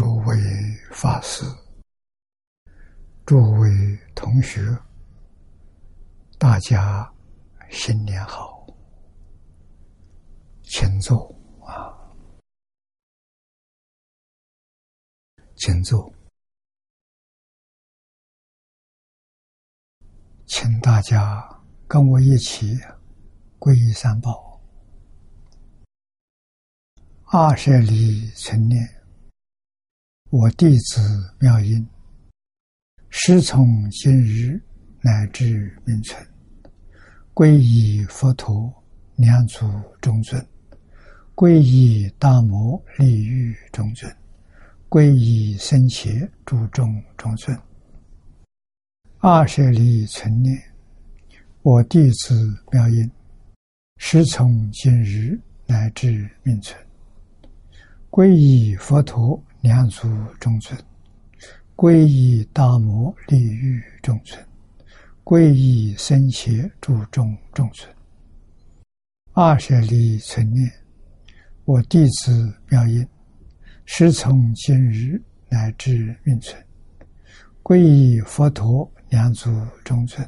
诸位法师、诸位同学，大家新年好，请坐啊，请坐，请大家跟我一起皈依三宝，二舍里成念。我弟子妙音，师从今日乃至命存，皈依佛陀、两祖中尊，皈依大摩利欲中尊，皈依僧伽诸众中尊。二舍利存念，我弟子妙音，师从今日乃至命存，皈依佛陀。两足中尊，皈依大摩利欲中尊，皈依僧伽注众中尊。二舍利存念，我弟子妙音，师从今日乃至命存，皈依佛陀两足中尊，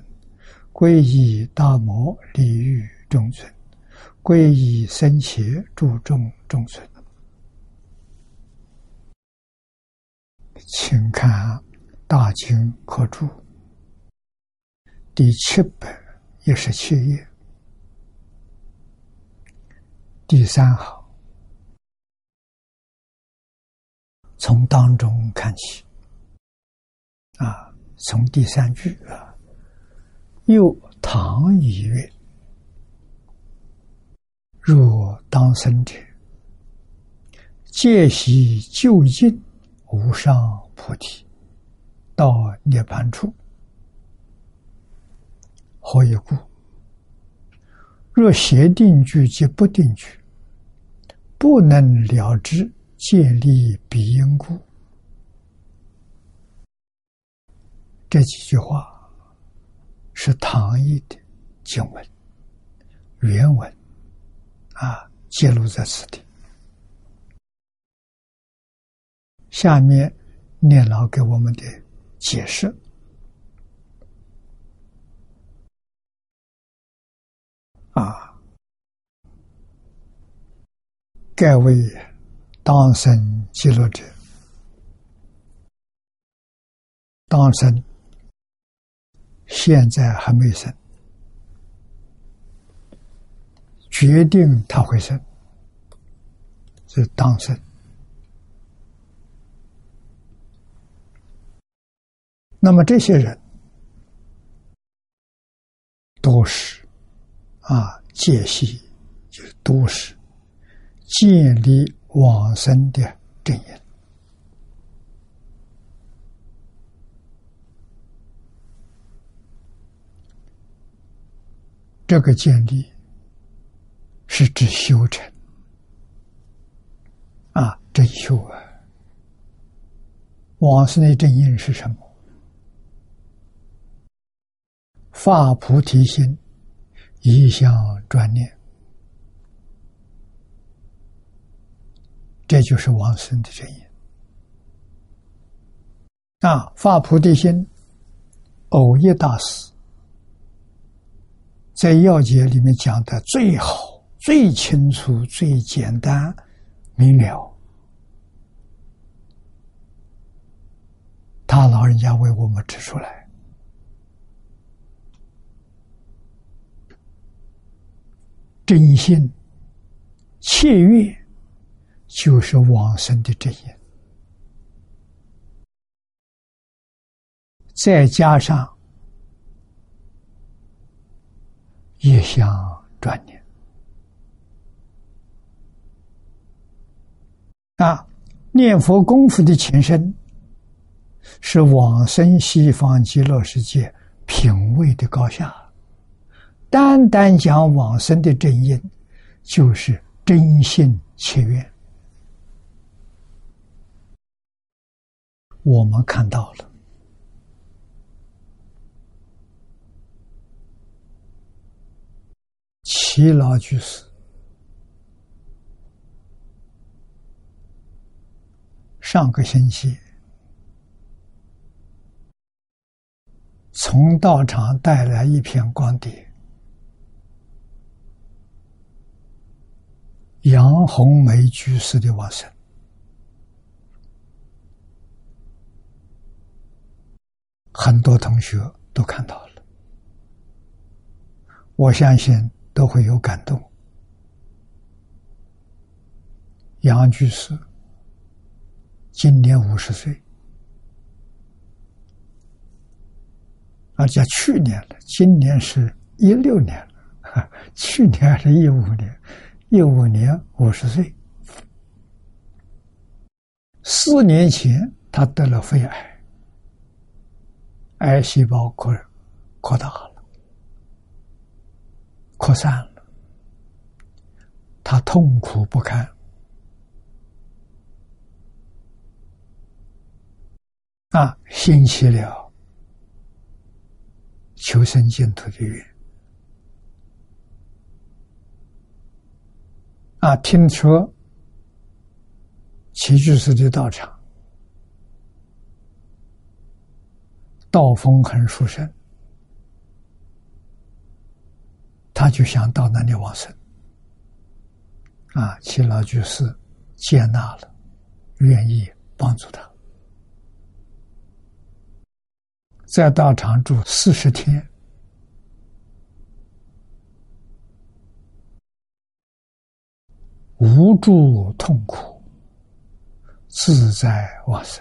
皈依大摩利欲中尊，皈依僧伽注众中尊。请看《大经科注》第七百一十七页。第三行，从当中看起。啊，从第三句啊，又唐以曰：“若当生者，戒习就近。”无上菩提，到涅盘处，何以故？若邪定句及不定句，不能了知建立彼因故。这几句话是唐译的经文原文啊，记录在此地。下面念老给我们的解释。啊，盖为当生记录者，当生现在还没生，决定他会生，是当生。那么这些人都是啊，戒系就是都是建立往生的正因。这个建立是指修成啊，真修啊。往生的正因是什么？发菩提心，一向专念，这就是往生的真因。啊，发菩提心，偶一大师在要解里面讲的最好、最清楚、最简单明了，他老人家为我们指出来。真心切愿，就是往生的真因。再加上一想转念啊，念佛功夫的前身是往生西方极乐世界品位的高下。单单讲往生的真因，就是真心切愿。我们看到了，齐老居士上个星期从道场带来一片光碟，杨红梅居士的往生，很多同学都看到了，我相信都会有感动。杨居士今年五十岁，而且去年了，今年是一六年了，去年还是一五年，一五年五十岁。四年前他得了肺癌，癌细胞扩扩大了，扩散了，他痛苦不堪。啊，兴起了求生净土的愿。啊，听说齐居士的道场，道风很殊胜，他就想到那里往生。啊，齐老居士接纳了，愿意帮助他。在道场住四十天，无助痛苦，自在往生，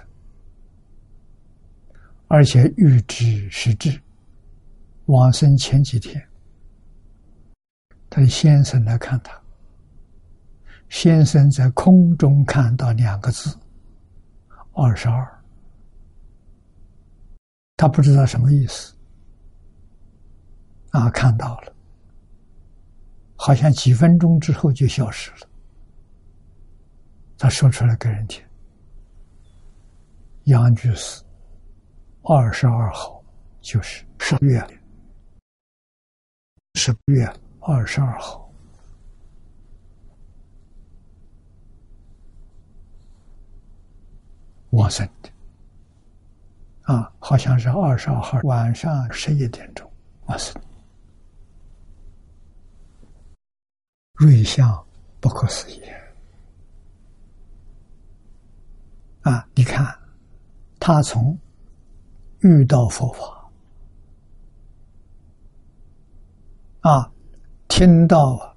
而且预知实质。往生前几天，他的先生来看他，先生在空中看到两个字：二十二。他不知道什么意思，啊，看到了，好像几分钟之后就消失了。他说出来给人听：“杨居士，二十二号就是十月，十月二十二号，我生的。”啊，好像是二十二号晚上十一点钟，哇塞，瑞相不可思议。啊！你看，他从遇到佛法啊，听到。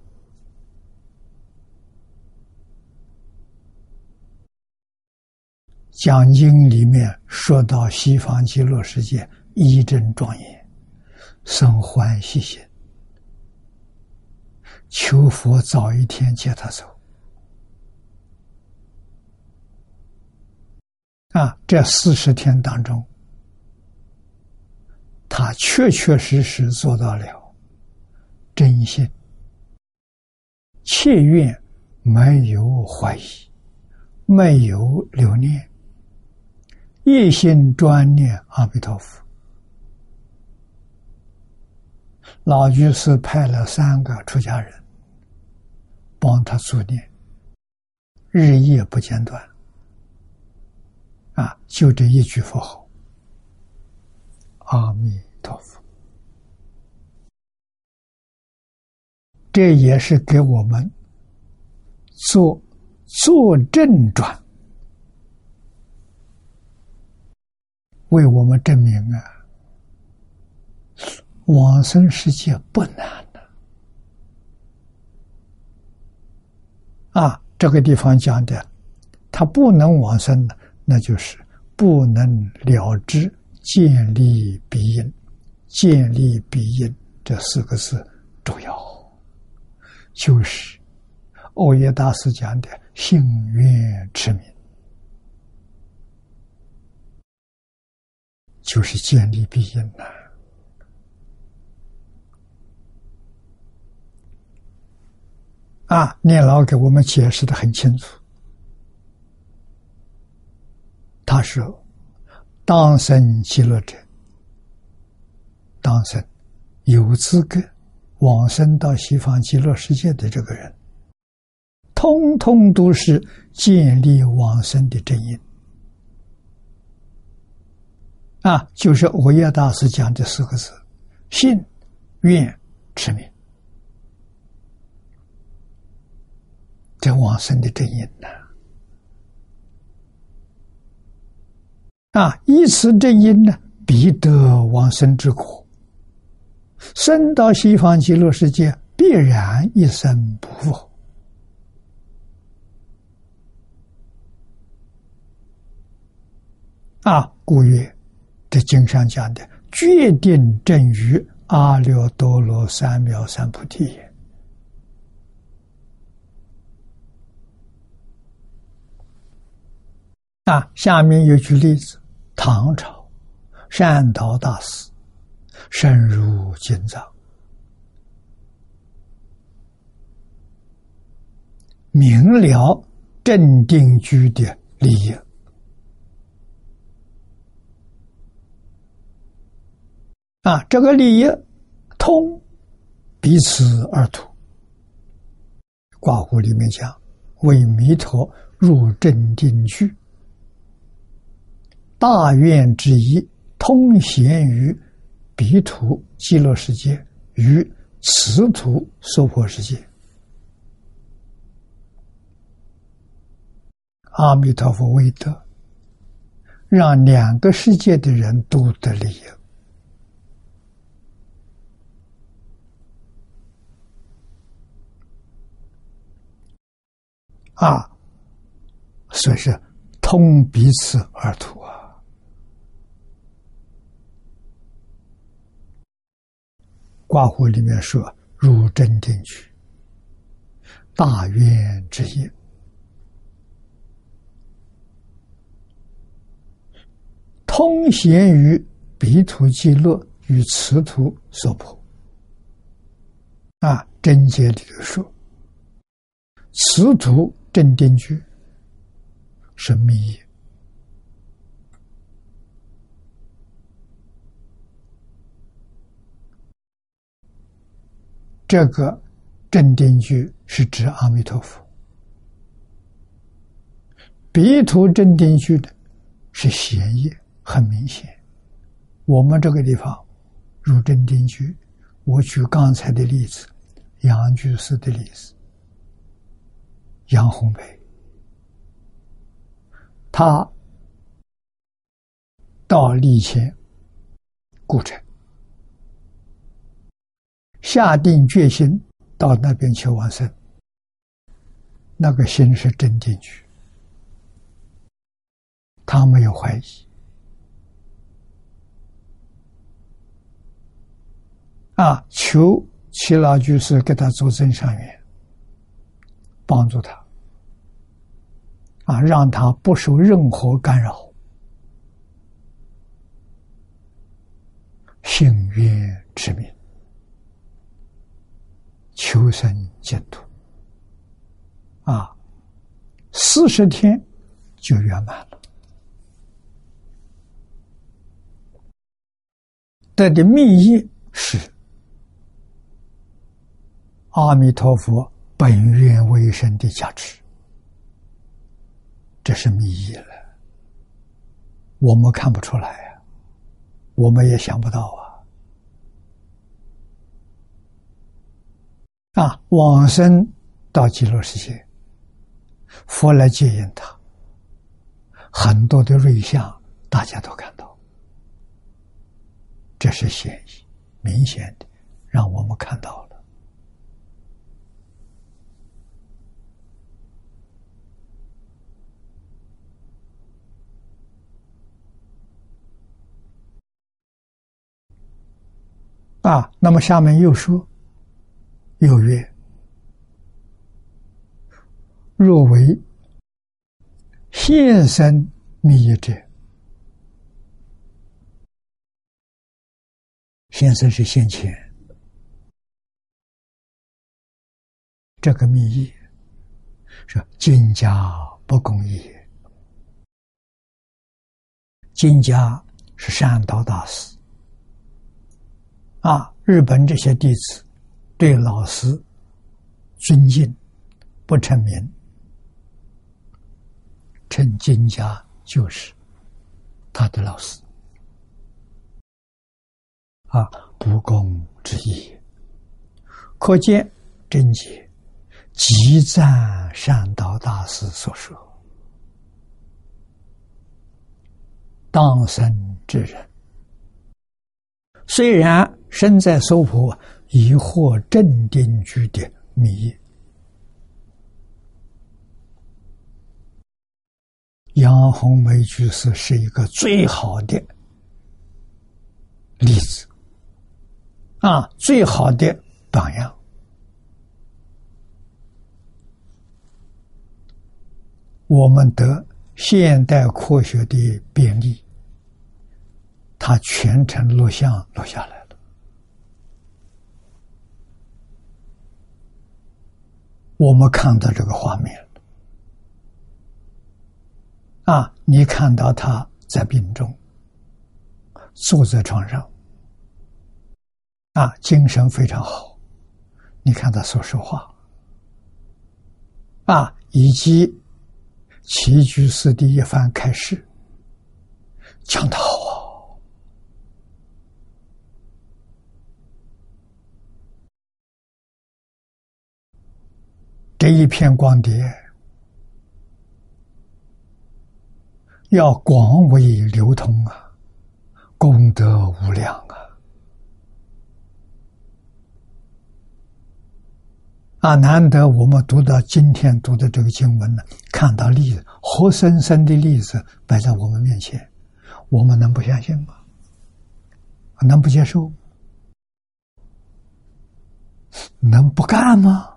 讲经里面说到西方极乐世界一真庄严，生欢喜心，求佛早一天接他走。啊，这四十天当中，他确确实实做到了真心、切愿，没有怀疑，没有留念。一心专念阿弥陀佛，老居士派了三个出家人帮他助念，日夜不间断。啊，就这一句佛号，阿弥陀佛，这也是给我们做做正转。为我们证明啊，往生世界不难的啊！这个地方讲的，他不能往生的，那就是不能了知建立必因，建立必因这四个字重要，就是欧耶大师讲的幸运之名。就是建立必因呐！啊，念老给我们解释的很清楚。他说：“当生极乐者，当生有资格往生到西方极乐世界的这个人，通通都是建立往生的正因。”啊，就是我叶大师讲的四个字：信、愿、持名。这往生的真因呢！啊依此正因呢，必得往生之果。生到西方极乐世界，必然一生不复。啊，故曰，这经上讲的，决定正于阿耨多罗三藐三菩提也。啊，下面有举例子：唐朝善导大师深入经藏，明了镇定居的利益。啊，这个利益通彼此而图。卦乎里面讲，为弥陀入镇定居，大愿之一，通贤于彼土极乐世界与此土娑婆世界。阿弥陀佛为德，让两个世界的人都得利益。啊，所以是通彼此而图啊。卦乎里面说入真定去，大愿之业，通贤于彼土极乐与此土所破。啊，真解里头说，此土。真定句是密这个正定句是指阿弥陀佛，彼土正定句的是显业，很明显。我们这个地方入正定句，我举刚才的例子，杨居士的例子。杨红梅，他到立前故城，下定决心到那边去往生。那个心是真进去，他没有怀疑。啊，求齐老居士给他做增上缘。帮助他，啊，让他不受任何干扰，幸愿之名，求生净土，啊，四十天就圆满了。得的密意是阿弥陀佛。本愿为生的价值，这是密意了。我们看不出来呀，我们也想不到啊！啊，往生到极乐世界，佛来接引他，很多的瑞相大家都看到，这是显意明显的，让我们看到了。啊，那么下面又说，又曰：若为现身密者，现身是现前，这个密意是金家不公也，金家是善导大师。啊，日本这些弟子对老师尊敬，不成名，称金家就是他的老师。啊，不公之意。可见贞洁，极赞善导大师所说：“当生之人，虽然身在娑婆，已获镇定居的密。”杨红梅居士是一个最好的例子，啊，最好的榜样。我们得现代科学的便利，他全程录像录下来了，我们看到这个画面。啊！你看到他在病中，坐在床上，啊，精神非常好。你看他所说话，啊，以及齐居士的一番开示，讲得好啊！这一片光碟。要广为流通啊，功德无量啊！啊，难得我们读到今天读的这个经文呢，看到例子，活生生的例子摆在我们面前，我们能不相信吗？能不接受？能不干吗？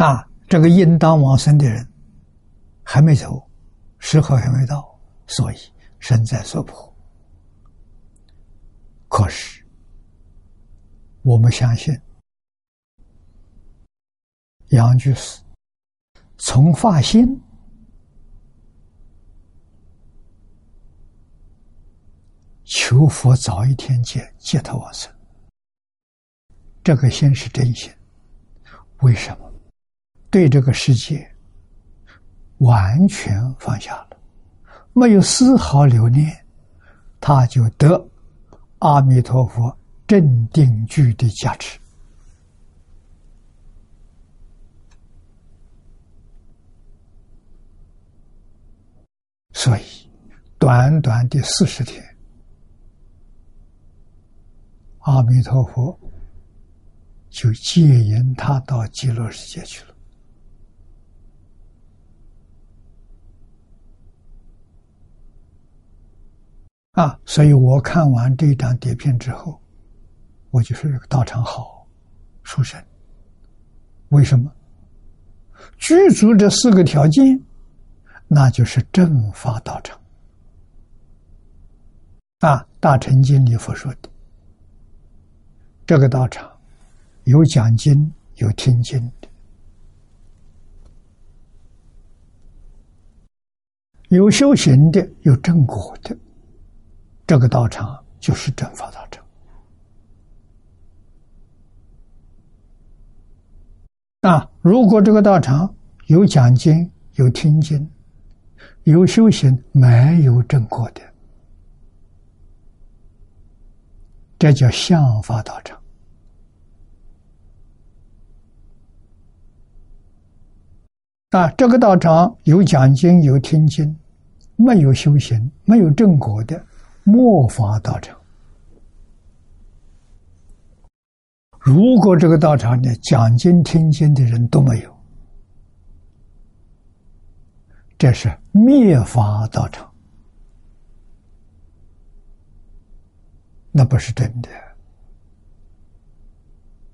啊，这个应当往生的人还没走，时候还没到，所以身在娑婆。可是我们相信，杨居士从发心求佛早一天见，接他往生，这个心是真心。为什么？对这个世界完全放下了，没有丝毫留恋，他就得阿弥陀佛镇定具的加持。所以，短短的四十天，阿弥陀佛就接引他到极乐世界去了。啊！所以我看完这张碟片之后，我就说这个道场好，殊胜。为什么？具足这四个条件，那就是正法道场。啊，《大乘经》里佛说的，这个道场有讲经、有听经的，有修行的，有正果的。这个道场就是正法道场啊！如果这个道场有讲经、有听经、有修行，没有正果的，这叫相法道场啊！这个道场有讲经、有听经，没有修行、没有正果的。末法道场，如果这个道场呢，讲经听经的人都没有，这是灭法道场，那不是真的。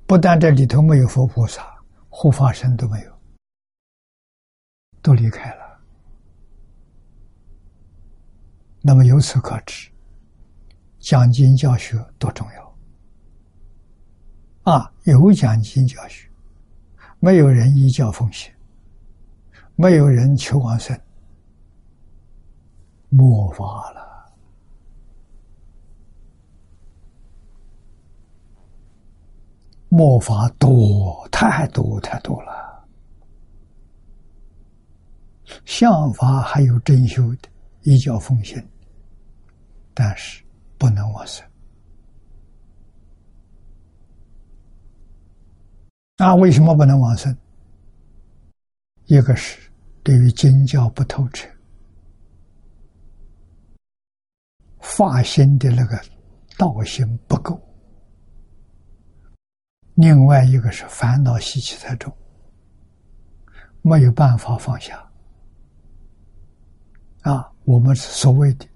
不但这里头没有佛菩萨、护法神都没有，都离开了。那么由此可知。讲经教学多重要啊！有讲经教学，没有人依教奉行，没有人求往生，莫法了。莫法多，太多太多了相法还有真修的，一教奉行，但是不能往生。那为什么不能往生？一个是对于经教不透彻，发心的那个道心不够；另外一个是烦恼习气太重，没有办法放下。啊，我们所谓的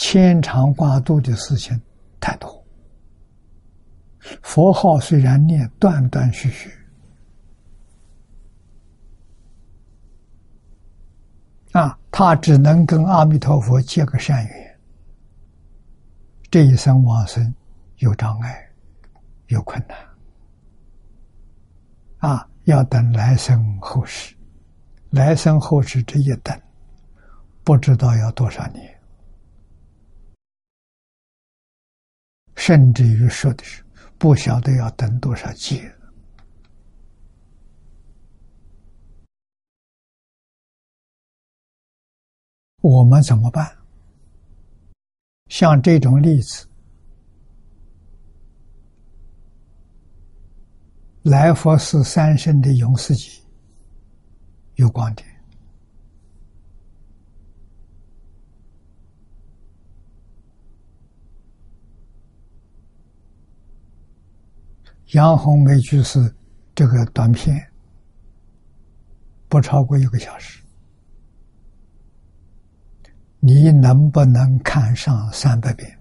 牵肠挂肚的事情太多，佛号虽然念断断续续。啊，他只能跟阿弥陀佛结个善缘。这一生往生有障碍，有困难。啊，要等来生后世，来生后世这一等，不知道要多少年，甚至于说的是不晓得要等多少劫。我们怎么办？像这种例子，来佛寺三圣的永世集有光点，杨红梅居士这个短片不超过一个小时。你能不能看上三百遍？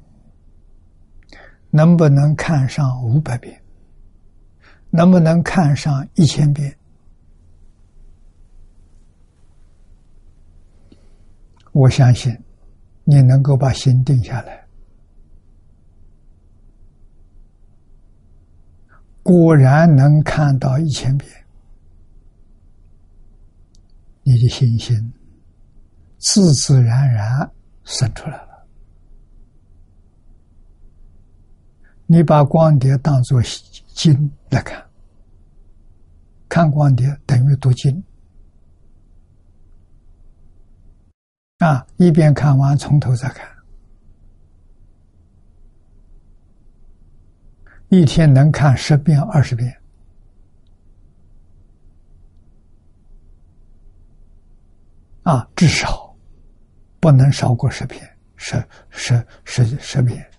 能不能看上五百遍？能不能看上一千遍？我相信你能够把心定下来。果然能看到一千遍，你的信心。自自然然生出来了。你把光碟当作经来看，看光碟等于读经啊！一边看完，从头再看，一天能看十遍、二十遍啊，至少。不能少过十篇，十十十十遍，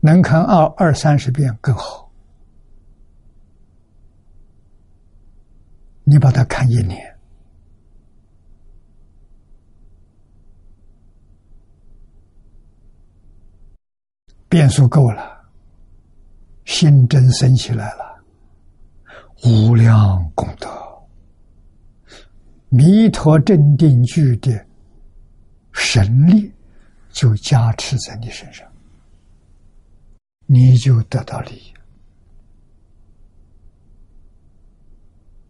能看二二三十遍更好。你把它看一年，变数够了，心真升起来了，无量功德。弥陀镇定句的神力就加持在你身上，你就得到利益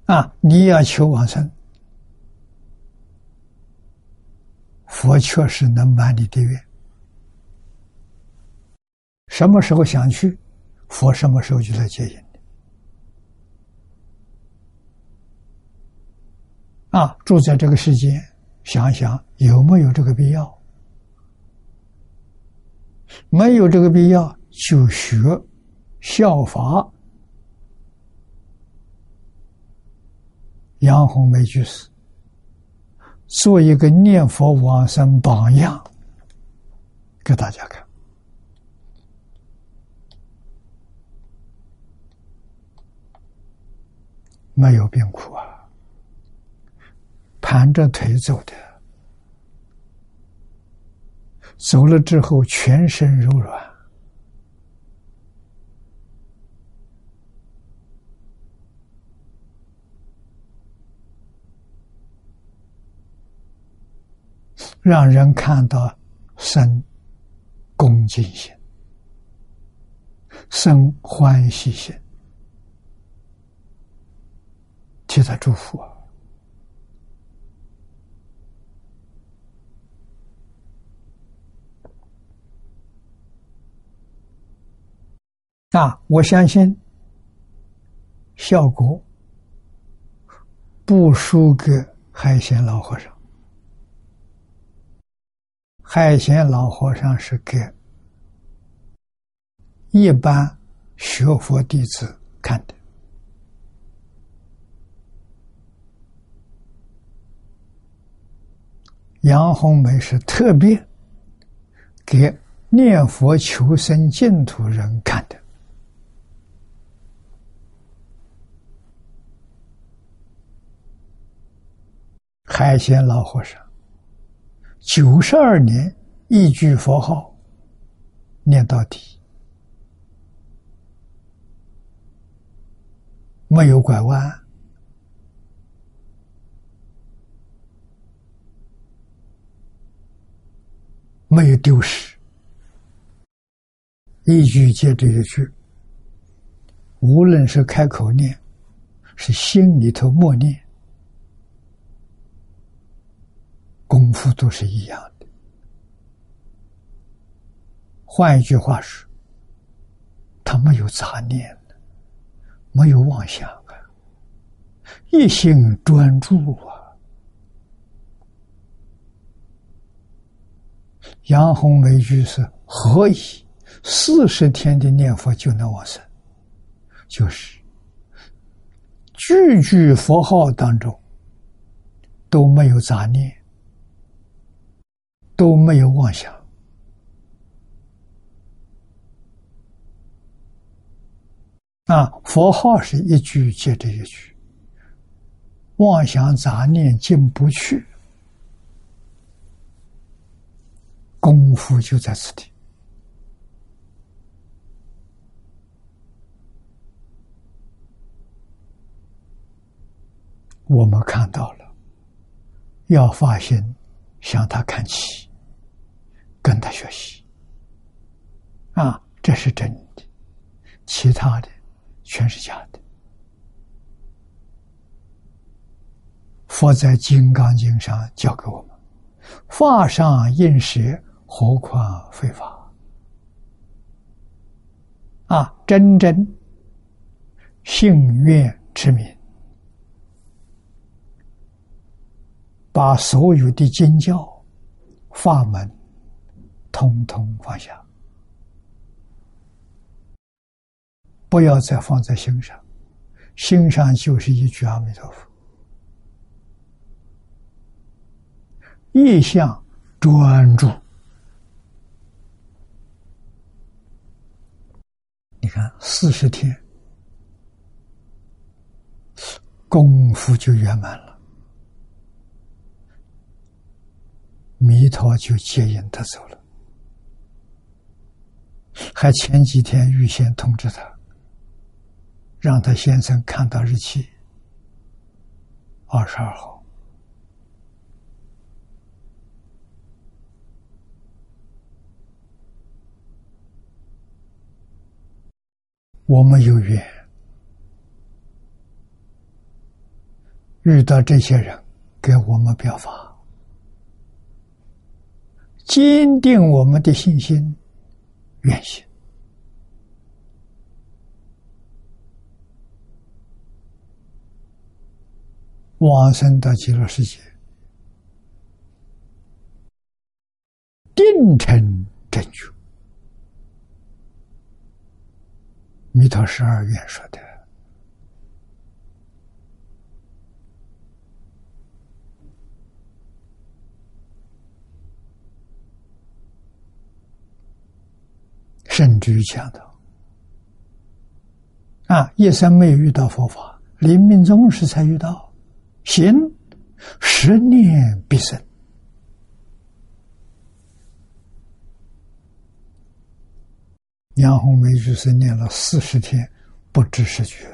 啊！你要求往生，佛确实能满你的愿。什么时候想去，佛什么时候就来接引。啊，住在这个世间，想想有没有这个必要？没有这个必要，就学效法杨红梅居士，做一个念佛往生榜样，给大家看，没有病苦啊。盘着腿走的，走了之后全身柔软，让人看到生恭敬心，生欢喜心，替他祝福啊！啊，我相信效果不输给海贤老和尚。海贤老和尚是给一般学佛弟子看的。杨红梅是特别给念佛求生净土人看的。海鲜老和尚九十二年一句佛号念到底，没有拐弯。没有丢失，一句接着一句，无论是开口念，是心里头默念，功夫都是一样的。换一句话说，他没有杂念没有妄想啊，一心专注啊。杨红梅居士何以四十天的念佛就能往生？就是句句佛号当中都没有杂念，都没有妄想啊！佛号是一句接着一句，妄想杂念进不去。功夫就在此地。我们看到了，要发心向他看齐，跟他学习，啊，这是真的，其他的全是假的。佛在《金刚经》上教给我们：法上应舍。何况非法啊！真正信愿之名，把所有的经教法门通通放下，不要再放在心上，心上就是一句阿弥陀佛，意向专注。你看，四十天功夫就圆满了，弥陀就接引他走了。还前几天预先通知他，让他先生看到日期，二十二号。我们有缘。遇到这些人，给我们表法，坚定我们的信心、愿心，往生到极乐世界，定成正觉。弥陀十二愿说的，甚至于强调啊，一生没有遇到佛法，临命终时才遇到，行十年必生。杨红梅就是念了四十天，不知是觉，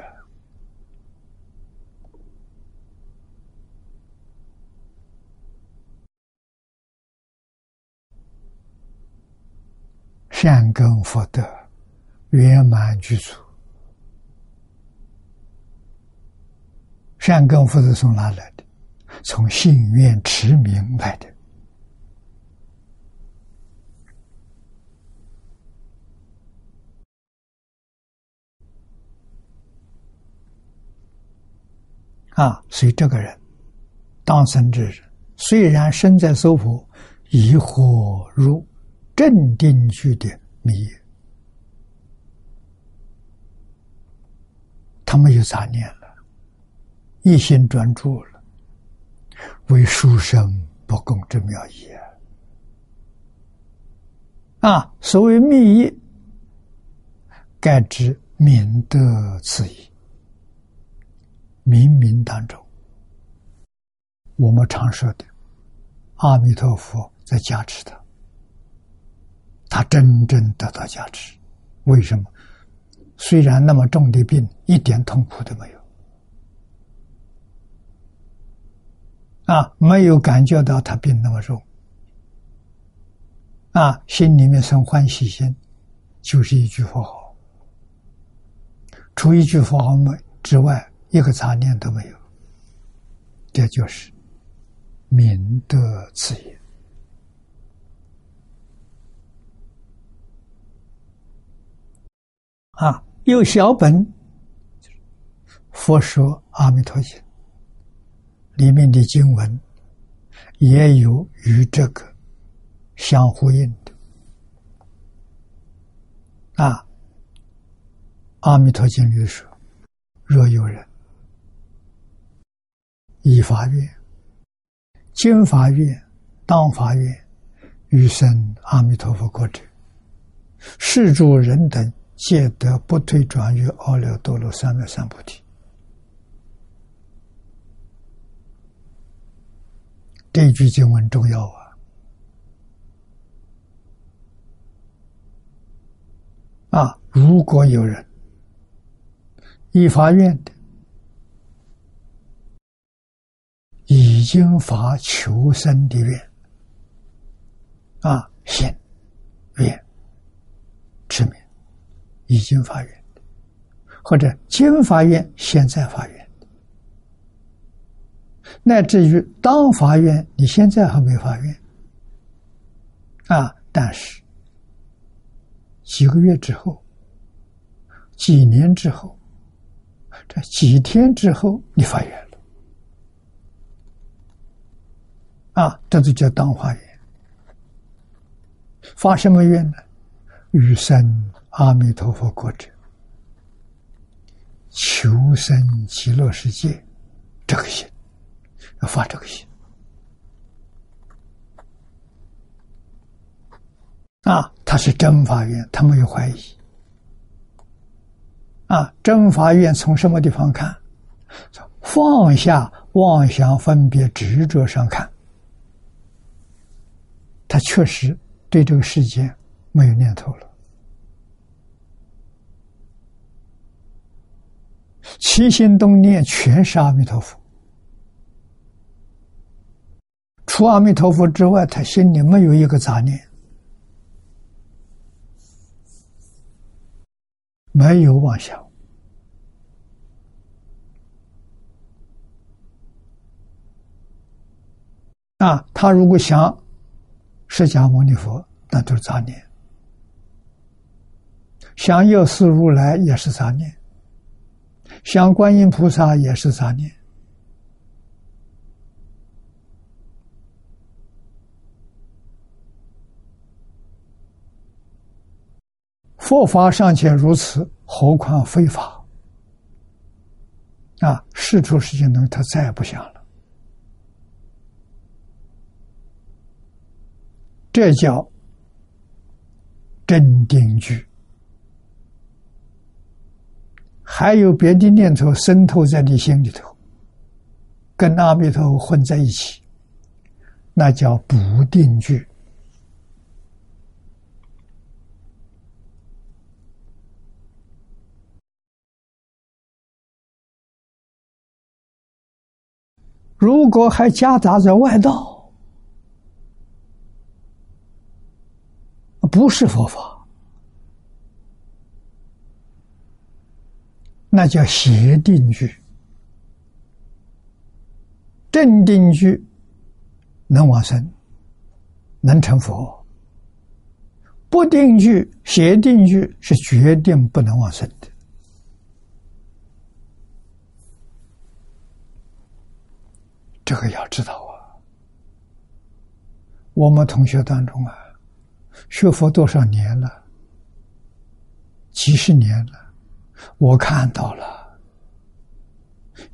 善根福德圆满具足，善根福德从哪来的？从信愿持名来的。啊，所以这个人当生之人，虽然身在娑婆，亦或入正定居的迷也。他没有杂念了，一心专注了，为书生不共之妙也。啊，所谓密意，盖指明德此意。冥冥当中，我们常说的阿弥陀佛在加持他，他真正得到加持。为什么？虽然那么重的病，一点痛苦都没有，啊，没有感觉到他病那么重。啊，心里面生欢喜心，就是一句佛号。除一句佛号没之外，一个杂念都没有。这就是明德此也。啊，有小本，《佛说阿弥陀经》里面的经文，也有与这个。相呼应的啊，《阿弥陀经》里说：“若有人依法愿、经法愿、当法愿，欲生阿弥陀佛国者，是诸人等皆得不退转于阿耨多罗三藐三菩提。”这句经文重要啊！啊！如果有人依法愿的已经发求生的愿，啊，心愿持名已经发愿，或者经发愿现在发愿，乃至于当发愿，你现在还没发愿，啊，但是。几个月之后，几年之后，这几天之后，你发愿了，啊，这就叫当化愿。发什么愿呢？欲生阿弥陀佛国者，求生极乐世界，这个心要发这个心。啊，他是真法院，他没有怀疑。啊，真法院从什么地方看？放下妄想、分别、执着上看，他确实对这个世界没有念头了。起心动念全是阿弥陀佛，除阿弥陀佛之外，他心里没有一个杂念。没有妄想啊！他如果想释迦牟尼佛，那都是杂念；想药师如来也是杂念；想观音菩萨也是杂念。佛法尚且如此，何况非法？啊，事出世间东西，他再也不想了。这叫真定句。还有别的念头渗透在你心里头，跟阿弥陀混在一起，那叫不定句。如果还夹杂着外道，不是佛法，那叫邪定句。正定句能往生，能成佛；不定句、邪定句是决定不能往生的。这个要知道啊。我们同学当中啊，学佛多少年了？几十年了，我看到了。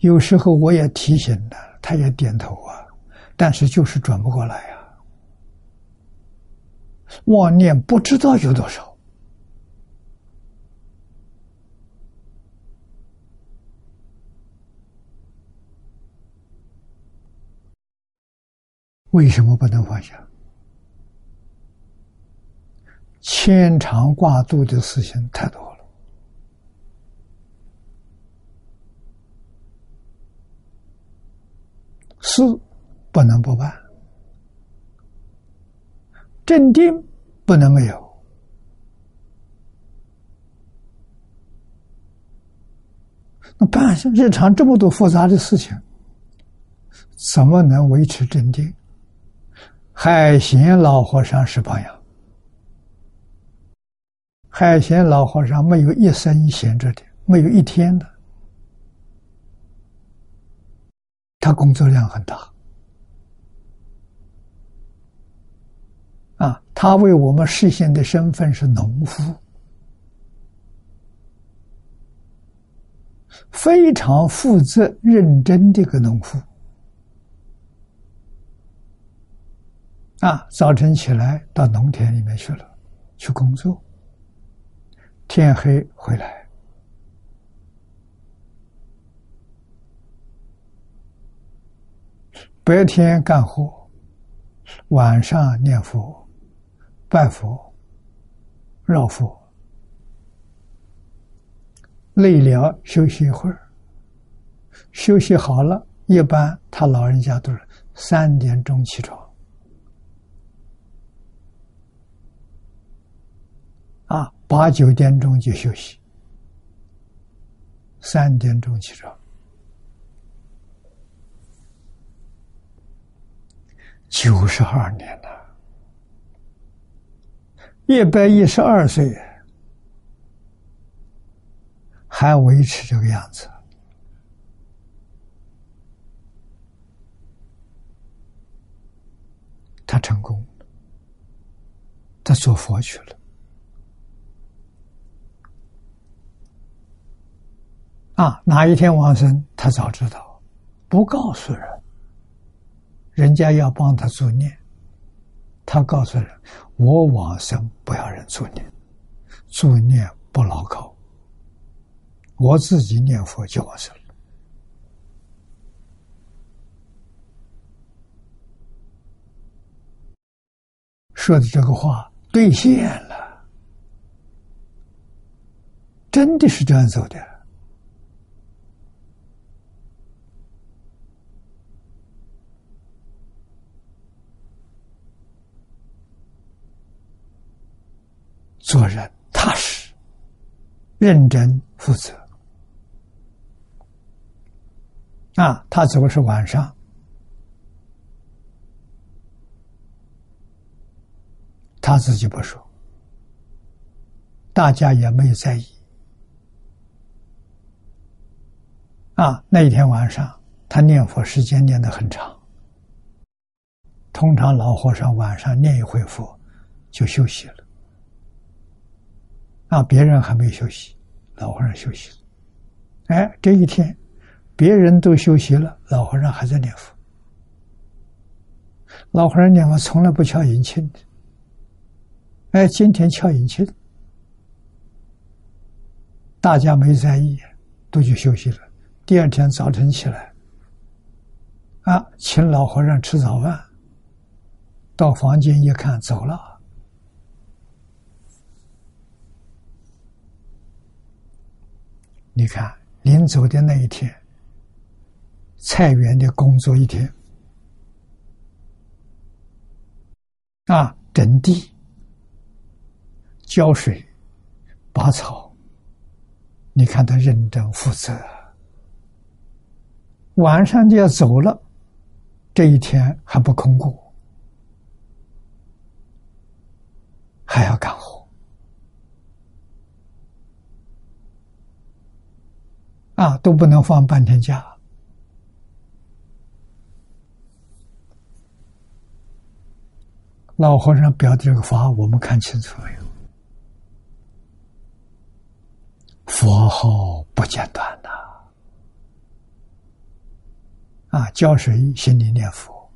有时候我也提醒他，他也点头啊，但是就是转不过来呀。妄念不知道有多少。为什么不能放下？牵肠挂肚的事情太多了，事不能不办，镇定不能没有。那办日常这么多复杂的事情，怎么能维持镇定？海贤老和尚是榜样。海贤老和尚没有一生闲着的，没有一天的，他工作量很大。啊，他为我们实现的身份是农夫，非常负责认真的个农夫。啊，早晨起来到农田里面去了，去工作。天黑回来，白天干活，晚上念佛、拜佛、绕佛，累了休息一会儿。休息好了，一般他老人家都是三点钟起床。啊，八九点钟就休息，三点钟起床，九十二年了，一百一十二岁，还维持这个样子，他成功了，他做佛去了。啊，哪一天往生，他早知道，不告诉人。人家要帮他助念，他告诉人：我往生不要人助念，助念不牢靠，我自己念佛就往生了。说的这个话兑现了，真的是这样走的。做人踏实、认真、负责。啊，他走是晚上，他自己不说，大家也没有在意。啊，那一天晚上，他念佛时间念得很长。通常老和尚晚上念一回佛就休息了。啊，别人还没休息，老和尚休息了。哎，这一天，别人都休息了，老和尚还在念佛。老和尚念佛从来不敲引磬的，哎，今天敲引磬，大家没在意，都去休息了。第二天早晨起来，啊，请老和尚吃早饭，到房间一看，走了。你看，临走的那一天，菜园的工作一天，啊，整地、浇水、拔草，你看他认真负责。晚上就要走了，这一天还不空过，还要干啊，都不能放半天假。老和尚表的这个法，我们看清楚没有？佛号不间断呐、啊！浇水心里念佛，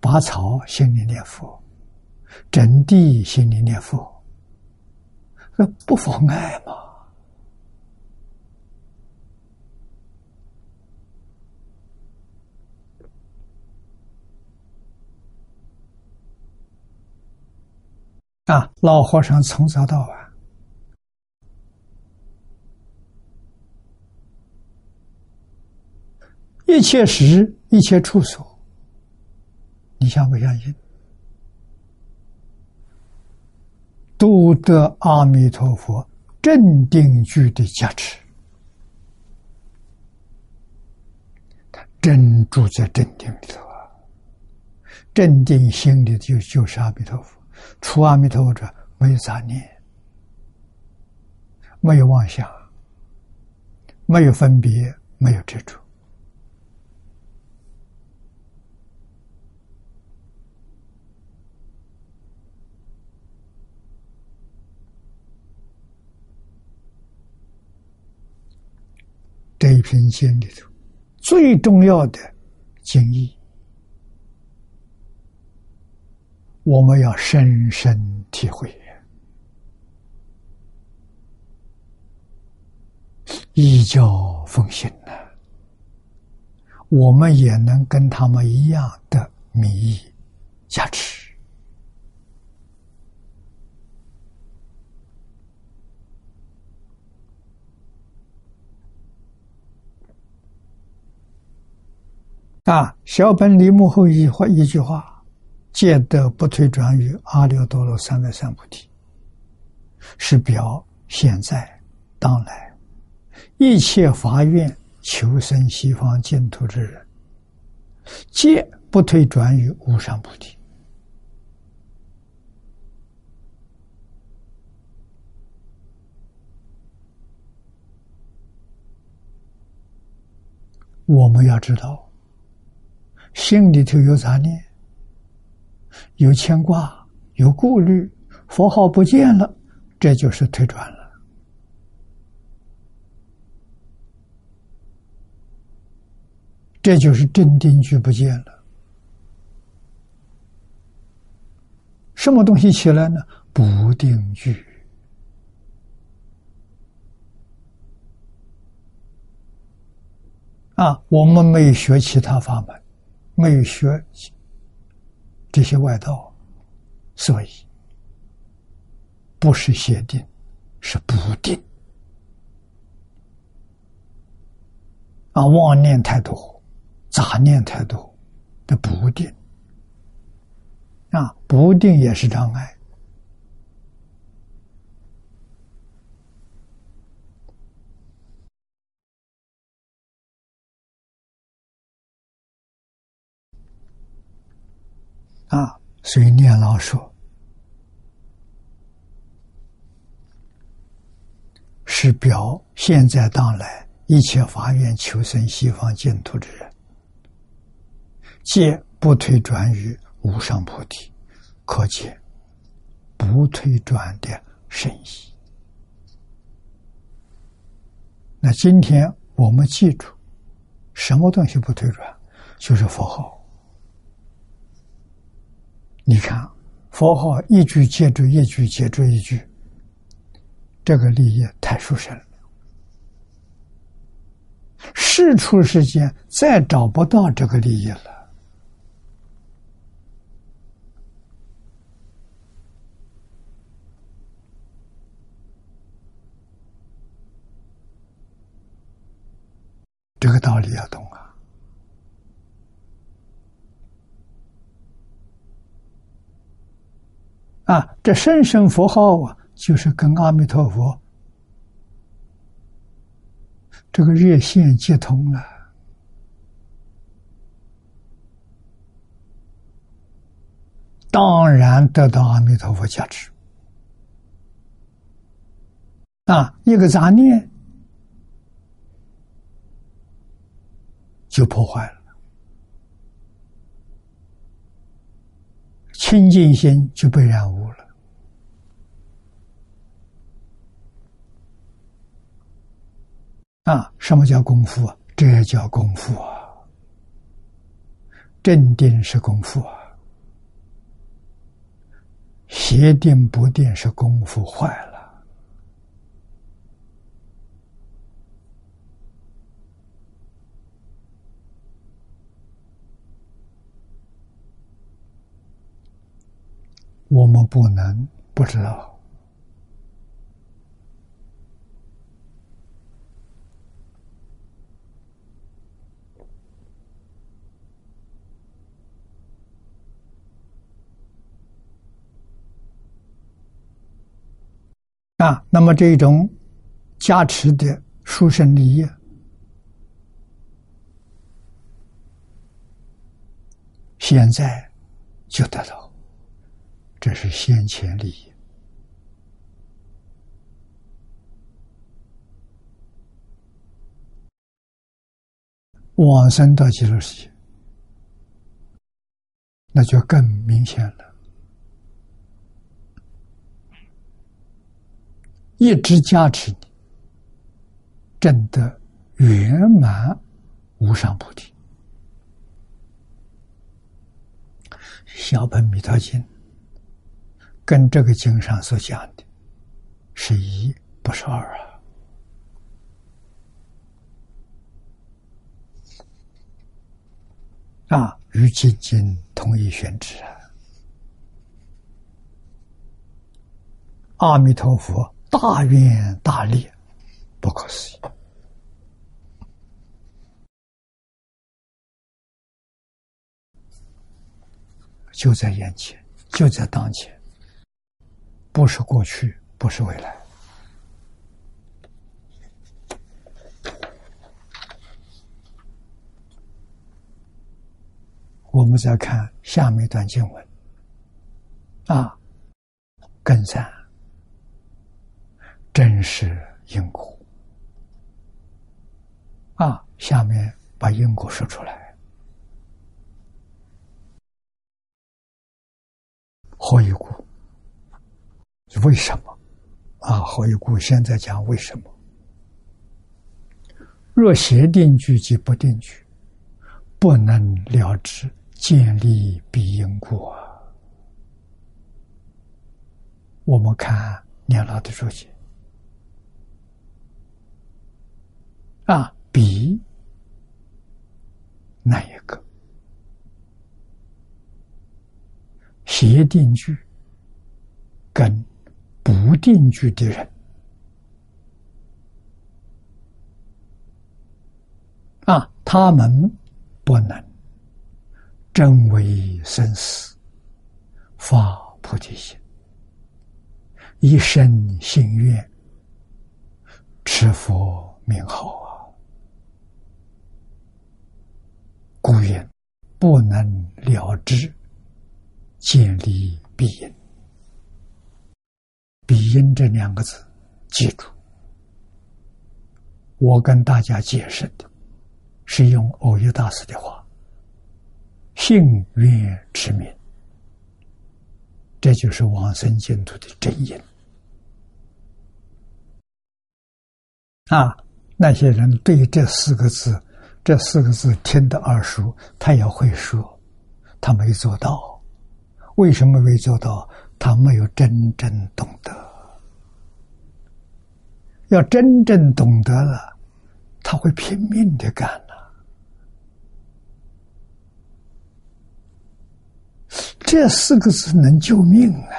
拔草心里念佛，整地心里念佛，那不妨碍吗？啊！老和尚从早到晚。一切时，一切处所，你相不相信？都得阿弥陀佛镇定具的加持，他真住在镇定里头啊！镇定心里就就是阿弥陀佛，除阿弥陀佛者没有杂念，没有妄想，没有分别，没有执着。这一篇经里头最重要的经义，我们要深深体会，依教奉行呢，我们也能跟他们一样的名义加持。啊，小本里幕后一话一句话，戒得不退转于阿耨多罗三藐三菩提，是表现在当来一切法愿求生西方净土之人，皆不退转于无上菩提。我们要知道。心里头有杂念，有牵挂，有顾虑，佛号不见了，这就是退转了。这就是镇定句不见了。什么东西起来呢？不定句啊！我们没有学其他法门。没有学这些外道，所以不是邪定，是不定啊！妄念太多，杂念太多，的不定啊！不定也是障碍。啊，所以念老说，是表现在当来一切法愿求生西方净土之人，皆不退转于无上菩提，可见不退转的深意。那今天我们记住，什么东西不退转，就是佛号。你看，佛号一句接着一句，接着一句，这个利益太殊胜了。世出世间再找不到这个利益了。这个道理要懂啊。这声声佛号啊，就是跟阿弥陀佛这个热线接通了，当然得到阿弥陀佛加持。啊，一个杂念就破坏了，清净心就被染污了。啊，什么叫功夫啊？这叫功夫啊！镇定是功夫啊，邪定不定是功夫坏了。我们不能不知道。啊，那么这种加持的殊胜利益，现在就得到，这是先前利益。往生到极乐世界，那就更明显了。一直加持你，证得圆满无上菩提。小本弥陀经跟这个经上所讲的是一，不是二啊！啊，与经经同一宣旨啊！阿弥陀佛。大愿大利，不可思议，就在眼前，就在当前，不是过去，不是未来。我们再看下面一段经文，啊，更三。真实因果啊！下面把因果说出来。何以故？为什么？啊，何以故？现在讲为什么？若邪定句即不定句，不能了之，建立必因果。我们看年老的注解。啊，比那一个协定句跟不定居的人啊，他们不能真为生死发菩提心，一生心愿持佛名号啊。故言不能了之，建立必因。必因这两个字，记住。我跟大家解释的，是用欧耶大师的话：“信愿持名。”这就是往生净土的真因。啊，那些人对这四个字。这四个字听得耳熟，他也会说，他没做到。为什么没做到？他没有真正懂得。要真正懂得了，他会拼命的干了。这四个字能救命啊！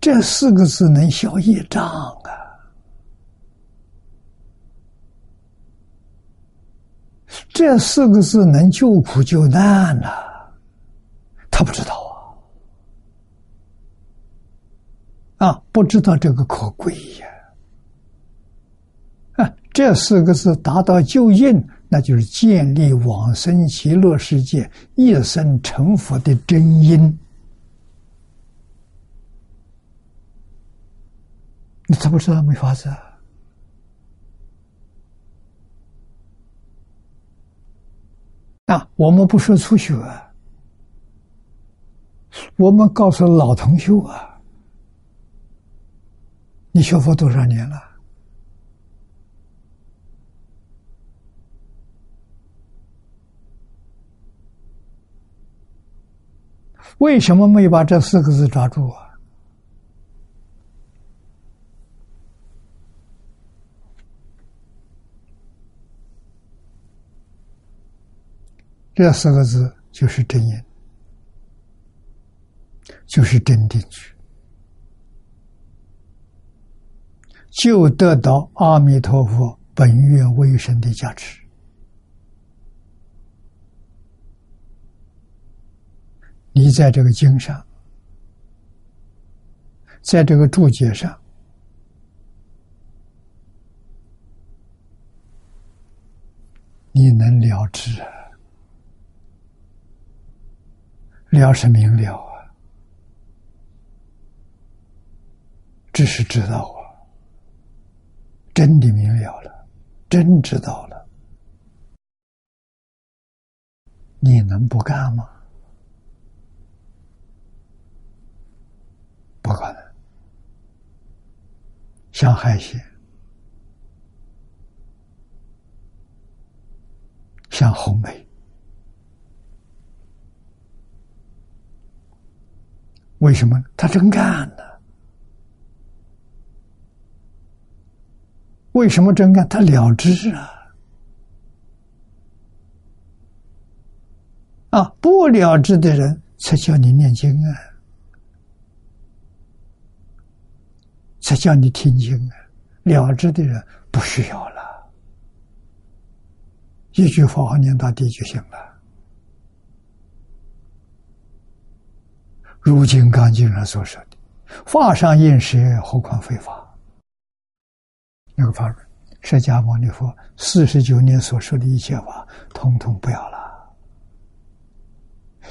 这四个字能消业障啊！这四个字能救苦救难呐，他不知道啊，不知道这个可贵呀，啊，这四个字达到就应，那就是建立往生极乐世界一生成佛的真因，你知不知道没法子？啊，我们不说初学，我们告诉老同学啊，你学佛多少年了？为什么没把这四个字抓住啊？这四个字就是真言，就是真定句，就得到阿弥陀佛本愿威神的加持。你在这个经上，在这个注解上，你能了知？了是明了啊，只是知道啊，真的明了了，真知道了，你能不干吗？不可能，像海鲜，像红梅，为什么？他真干呢？为什么真干？他了知啊！啊，不了知的人才叫你念经啊！才叫你听经啊！了知的人不需要了，一句佛号念到底就行了。如今刚经上所说的“法上应舍，何况非法”，那个法论，释迦牟尼佛四十九年所说的一切法，统统不要了，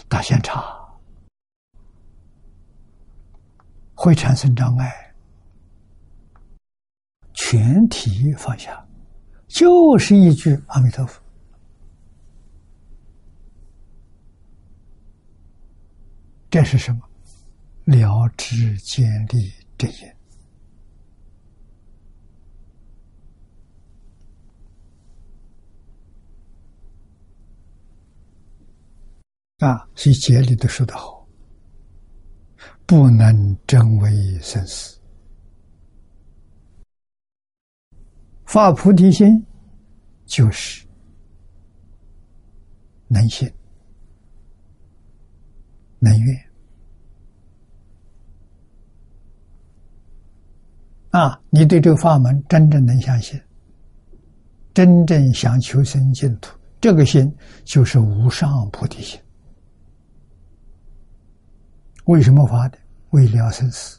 大先差，会产生障碍。全体放下，就是一句阿弥陀佛。这是什么？了知见力真言啊！所以戒律都说得好，不能真为生死。发菩提心，就是能信、能愿啊！你对这个法门真正能相信，真正想求生净土，这个心就是无上菩提心。为什么发的？为了生死，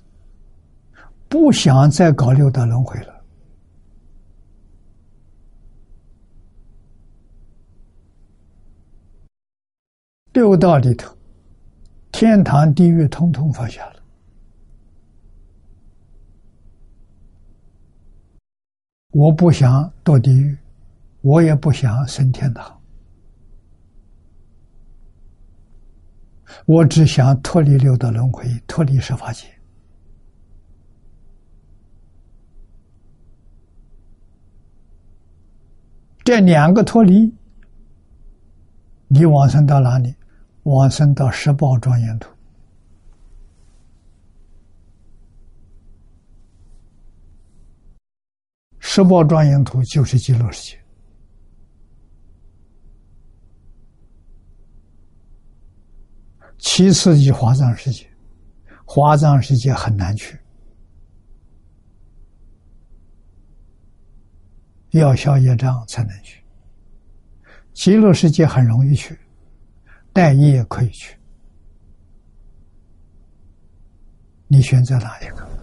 不想再搞六道轮回了。六道里头，天堂、地狱，通通放下了。我不想堕地狱，我也不想升天堂，我只想脱离六道轮回，脱离十法界。这两个脱离，你往生到哪里？往生到十报庄严土，十报庄严土就是极乐世界。其次是华藏世界，华藏世界很难去，要消业障才能去。极乐世界很容易去。待业可以去，你选择哪一个？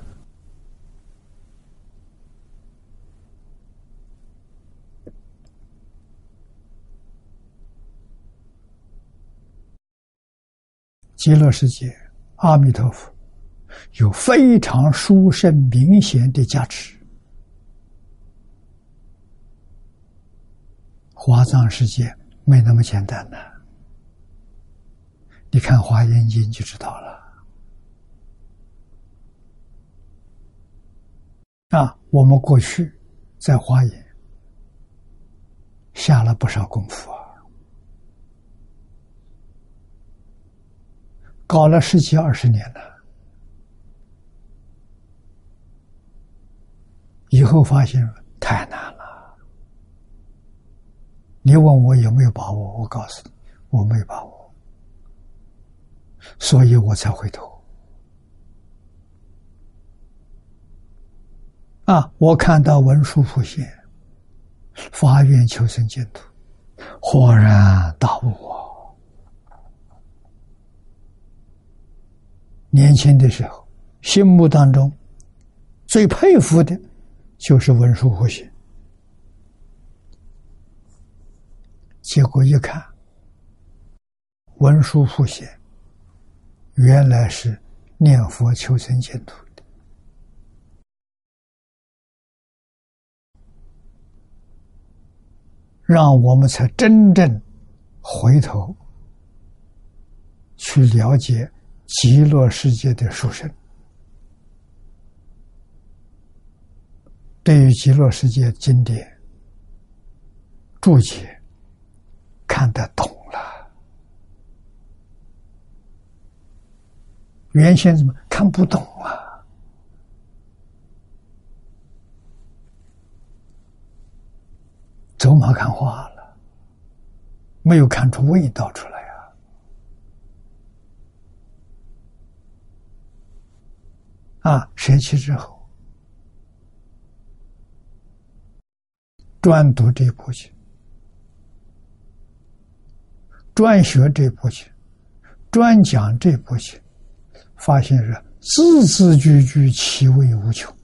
极乐世界，阿弥陀佛，有非常殊胜明显的加持。华藏世界没那么简单的。你看华严经就知道了。啊，我们过去在华严。下了不少功夫啊。搞了十几二十年了，以后发现太难了。你问我有没有把握？我告诉你，我没把握，所以我才回头。啊！我看到文殊普现，发愿求生净土，恍然大悟啊！年轻的时候，心目当中最佩服的，就是文殊普现。结果一看，文殊普现原来是念佛求生净土。让我们才真正回头去了解极乐世界的殊胜，对于极乐世界经典注解看得懂了，原先怎么看不懂啊？走马看花了，没有看出味道出来呀！啊，舍弃之后，专读这部经，专学这部经，专讲这部经，发现是字字句句其味无穷。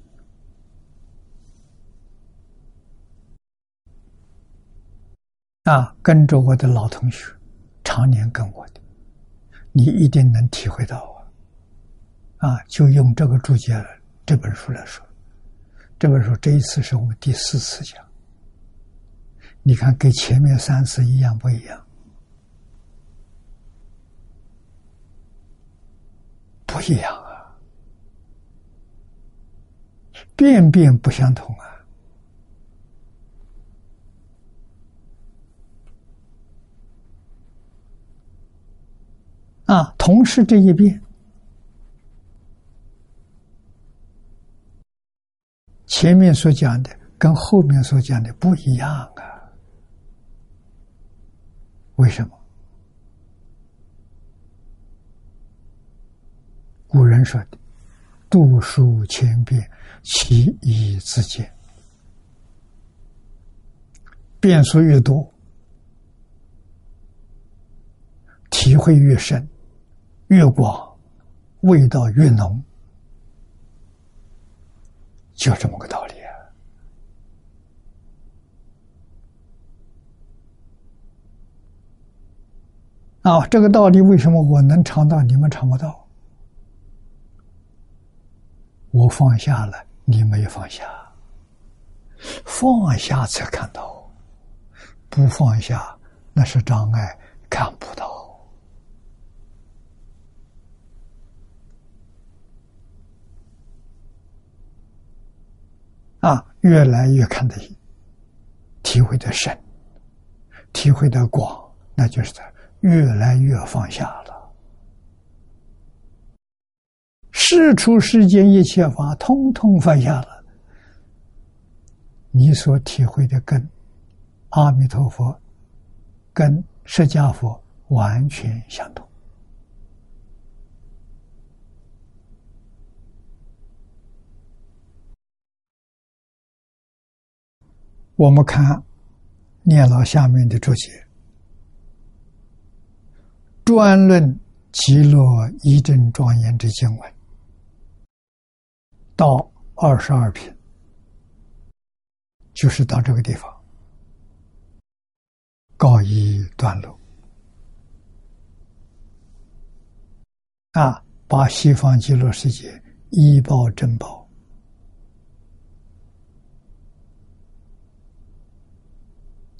啊，跟着我的老同学，常年跟我的，你一定能体会到啊！就用这个注解这本书来说，这本书这一次是我们第四次讲，你看跟前面三次一样不一样？不一样啊，遍遍不相同啊！啊，同是这一遍，前面所讲的跟后面所讲的不一样啊？为什么？古人说的“读书千遍，其义自见”，变数越多，体会越深。越广，味道越浓，就这么个道理啊！啊，这个道理为什么我能尝到，你们尝不到？我放下了，你没放下，放下才看到，不放下那是障碍，看不到。啊，越来越看得体会的深，体会的广，那就是他越来越放下了。世出世间一切法，通通放下了。你所体会的跟阿弥陀佛、跟释迦佛完全相同。我们看念老下面的注解，专论极乐一真庄严之经文，到二十二品，就是到这个地方，告一段落。啊，把西方极乐世界一报珍宝。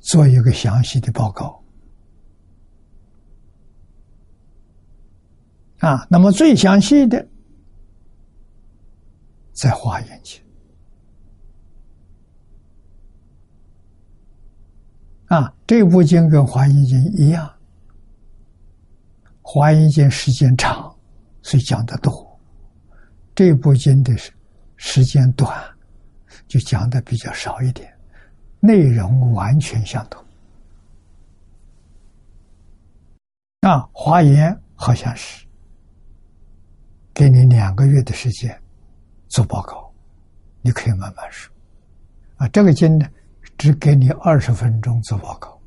做一个详细的报告。啊，那么最详细的在《华严经》。啊，这部经跟《华严经》一样，《华严经》时间长，所以讲的多；这部经的时时间短，就讲的比较少一点。内容完全相同。啊，《华严》好像是给你两个月的时间做报告，你可以慢慢说。啊，这个经呢？只给你二十分钟做报告，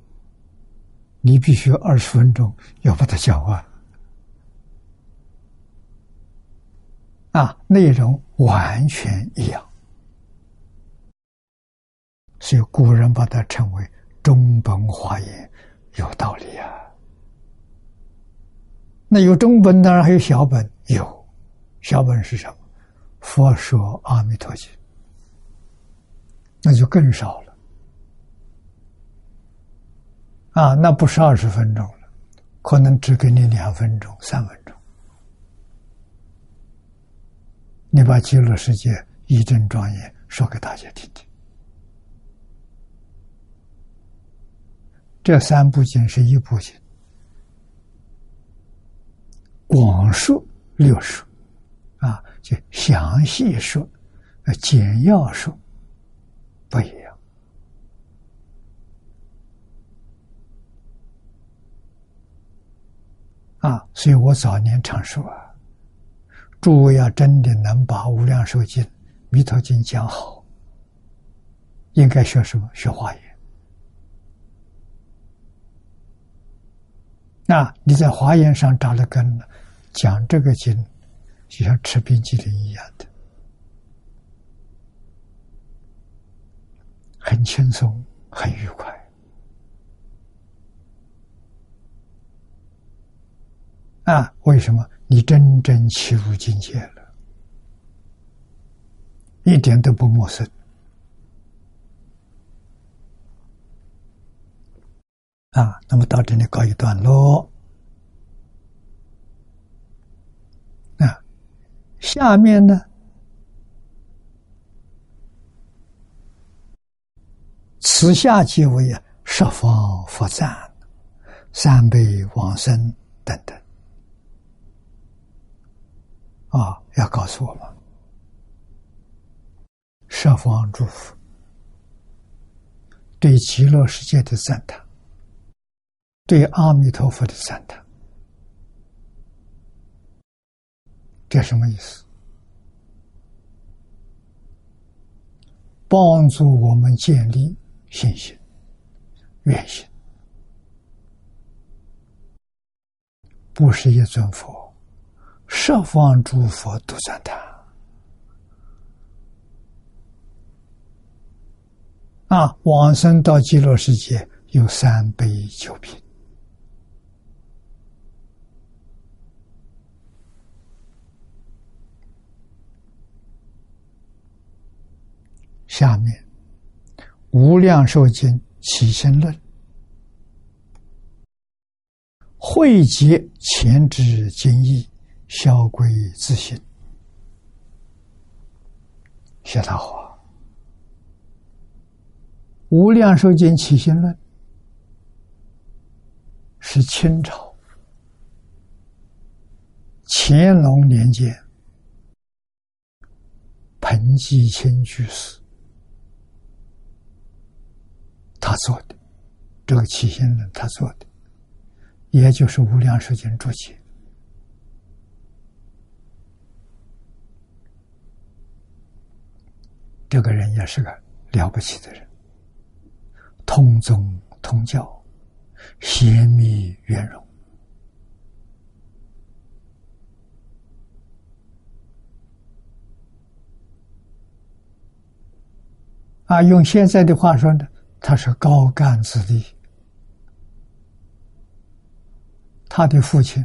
你必须二十分钟要把它讲完。啊，内容完全一样，所以古人把它称为中本华严，有道理啊。那有中本，当然还有小本，有小本是什么？佛说阿弥陀经，那就更少了。啊，那不是二十分钟了，可能只给你两分钟、三分钟。你把极乐世界一真庄严说给大家听听。这三部经是一部经，广说略说，啊，就详细说，简要说，不一样。啊，所以我早年常说啊，诸位要真的能把《无量寿经》《弥陀经》讲好，应该学什么？学华严。那你在华严上扎了根了，讲这个经，就像吃冰激凌一样的，很轻松，很愉快。啊，为什么你真正起入境界了，一点都不陌生。啊，那么到这里告一段落。啊，下面呢，此下即为十方佛赞、三辈往生等等。啊，要告诉我们，十方诸佛对极乐世界的赞叹，对阿弥陀佛的赞叹，这什么意思？帮助我们建立信心、愿心，不是一尊佛。十方诸佛都赞叹啊！往生到极乐世界有三杯酒品。下面《无量寿经·起心论》汇集前之经义。小归自信，写他好。《无量寿经起心论》是清朝乾隆年间彭继清居士他做的，这个起心论他做的，也就是《无量寿经注解。这个人也是个了不起的人，通宗通教，贤密圆融。啊，用现在的话说呢，他是高干子弟。他的父亲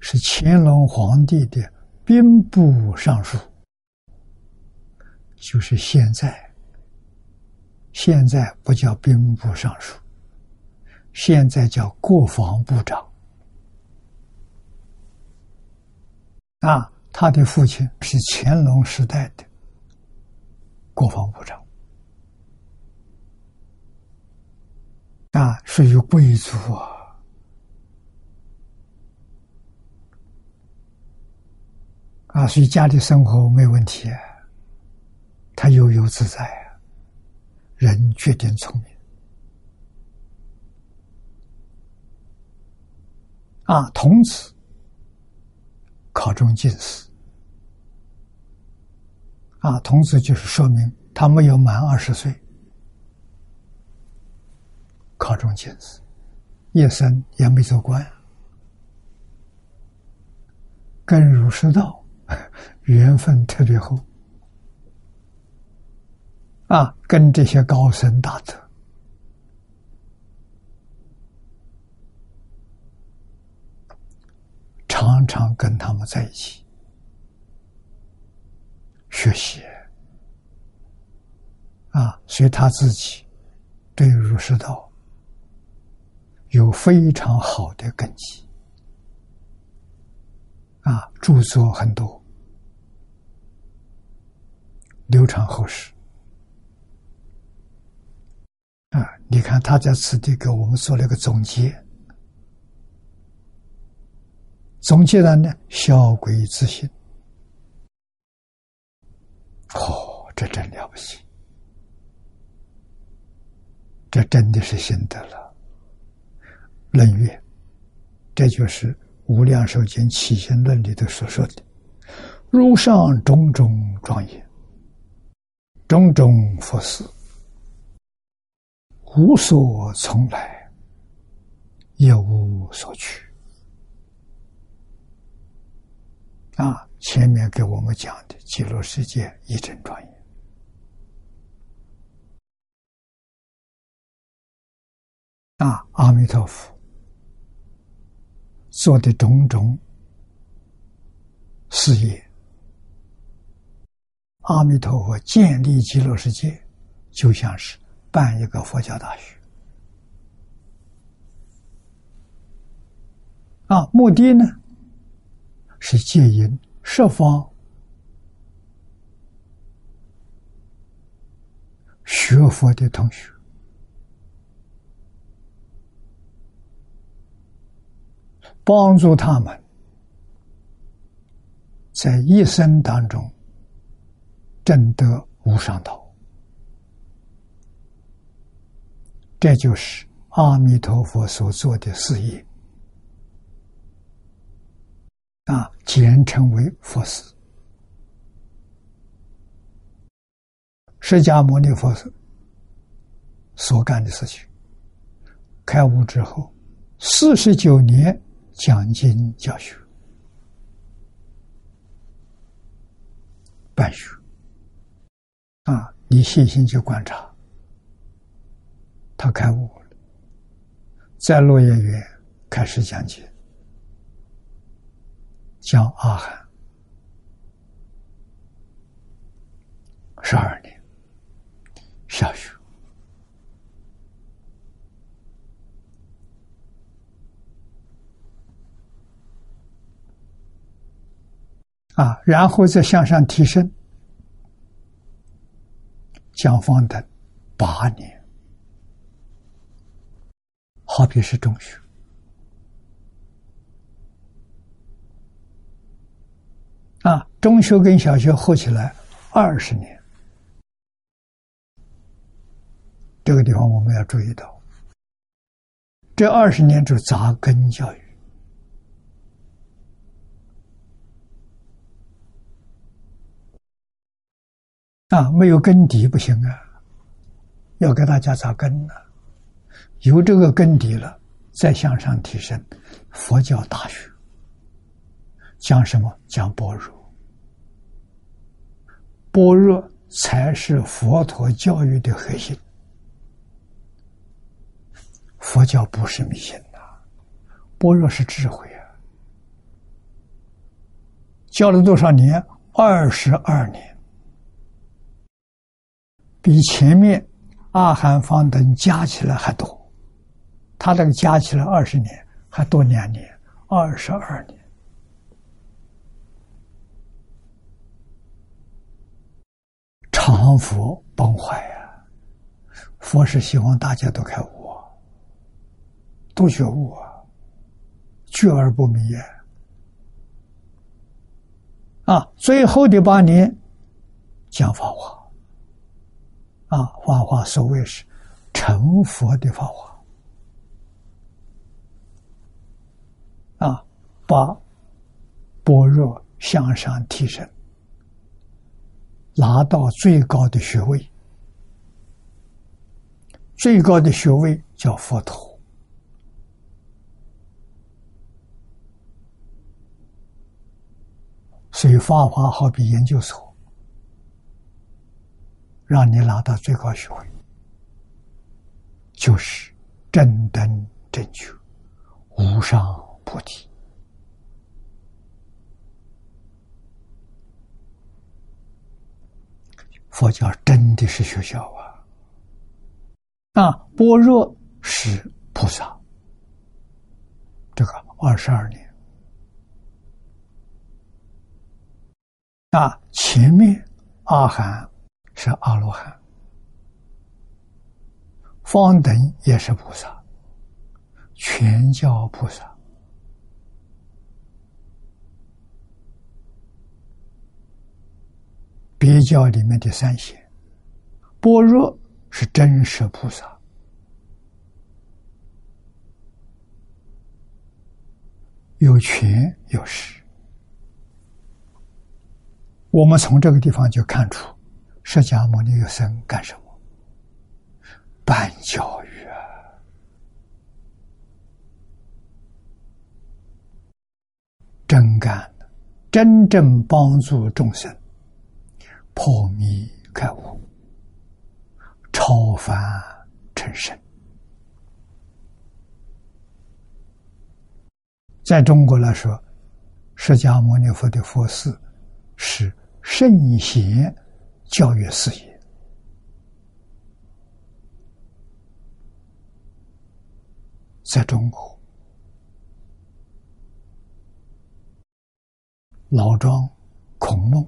是乾隆皇帝的兵部尚书。就是现在，现在不叫兵部尚书，现在叫国防部长。啊，他的父亲是乾隆时代的国防部长。啊，属于贵族啊。啊，所以家里生活没问题，他悠悠自在啊，人决定聪明啊。童子考中进士啊，童子就是说明他没有满二十岁，考中进士，一生也没做官，跟儒释道。缘分特别厚。啊，跟这些高僧大德。常常跟他们在一起。学习。啊，所以他自己对儒释道。有非常好的根基啊，著作很多。流传后世啊！你看他在此地给我们做了个总结，总结了呢，小鬼自信。哦，这真了不起，这真的是心得了。论月，这就是《无量寿经起心论》里头所说的：“如上种种庄严。”种种佛事，无所从来，也无所去。啊，前面给我们讲的极乐世界一真庄严，啊，阿弥陀佛。做的种种事业。阿弥陀佛建立极乐世界，就像是办一个佛教大学啊！目的呢是戒引十方学佛的同学，帮助他们在一生当中。正得无上道，这就是阿弥陀佛所做的事业啊，简称为佛事。释迦牟尼佛所干的事情，开悟之后四十九年讲经教学，办学。啊，你细心去观察，他开悟了，在落叶园开始讲解，讲阿含。十二年，小学啊，然后再向上提升。讲方等八年，好比是中学啊，中学跟小学合起来二十年。这个地方我们要注意到，这二十年是扎根教育。啊，没有根底不行啊！要给大家扎根呢。有这个根底了，再向上提升。佛教大学讲什么？讲般若。般若才是佛陀教育的核心。佛教不是迷信呐，般若是智慧啊！教了多少年？二十二年。比前面阿含方等加起来还多，他这个加起来二十年，还多两年，二十二年。常佛崩坏呀！佛是希望大家都开悟，啊都觉悟啊，觉而不迷。啊，最后的八年讲法华，啊，法华所谓是成佛的法华，啊，把般若向上提升，拿到最高的学位，最高的学位叫佛陀。所以，法华好比研究所，让你拿到最高学位，就是正等正觉、无上菩提。佛教真的是学校啊！啊，般若是菩萨，这个二十二年。啊，前面阿含是阿罗汉，方等也是菩萨，全教菩萨，别教里面的三贤，般若是真实菩萨，有权有势。我们从这个地方就看出，释迦牟尼有生干什么？办教育啊，真干真正帮助众生破迷开悟、超凡成圣。在中国来说，释迦牟尼佛的佛寺是。圣贤教育事业，在中国，老庄、孔孟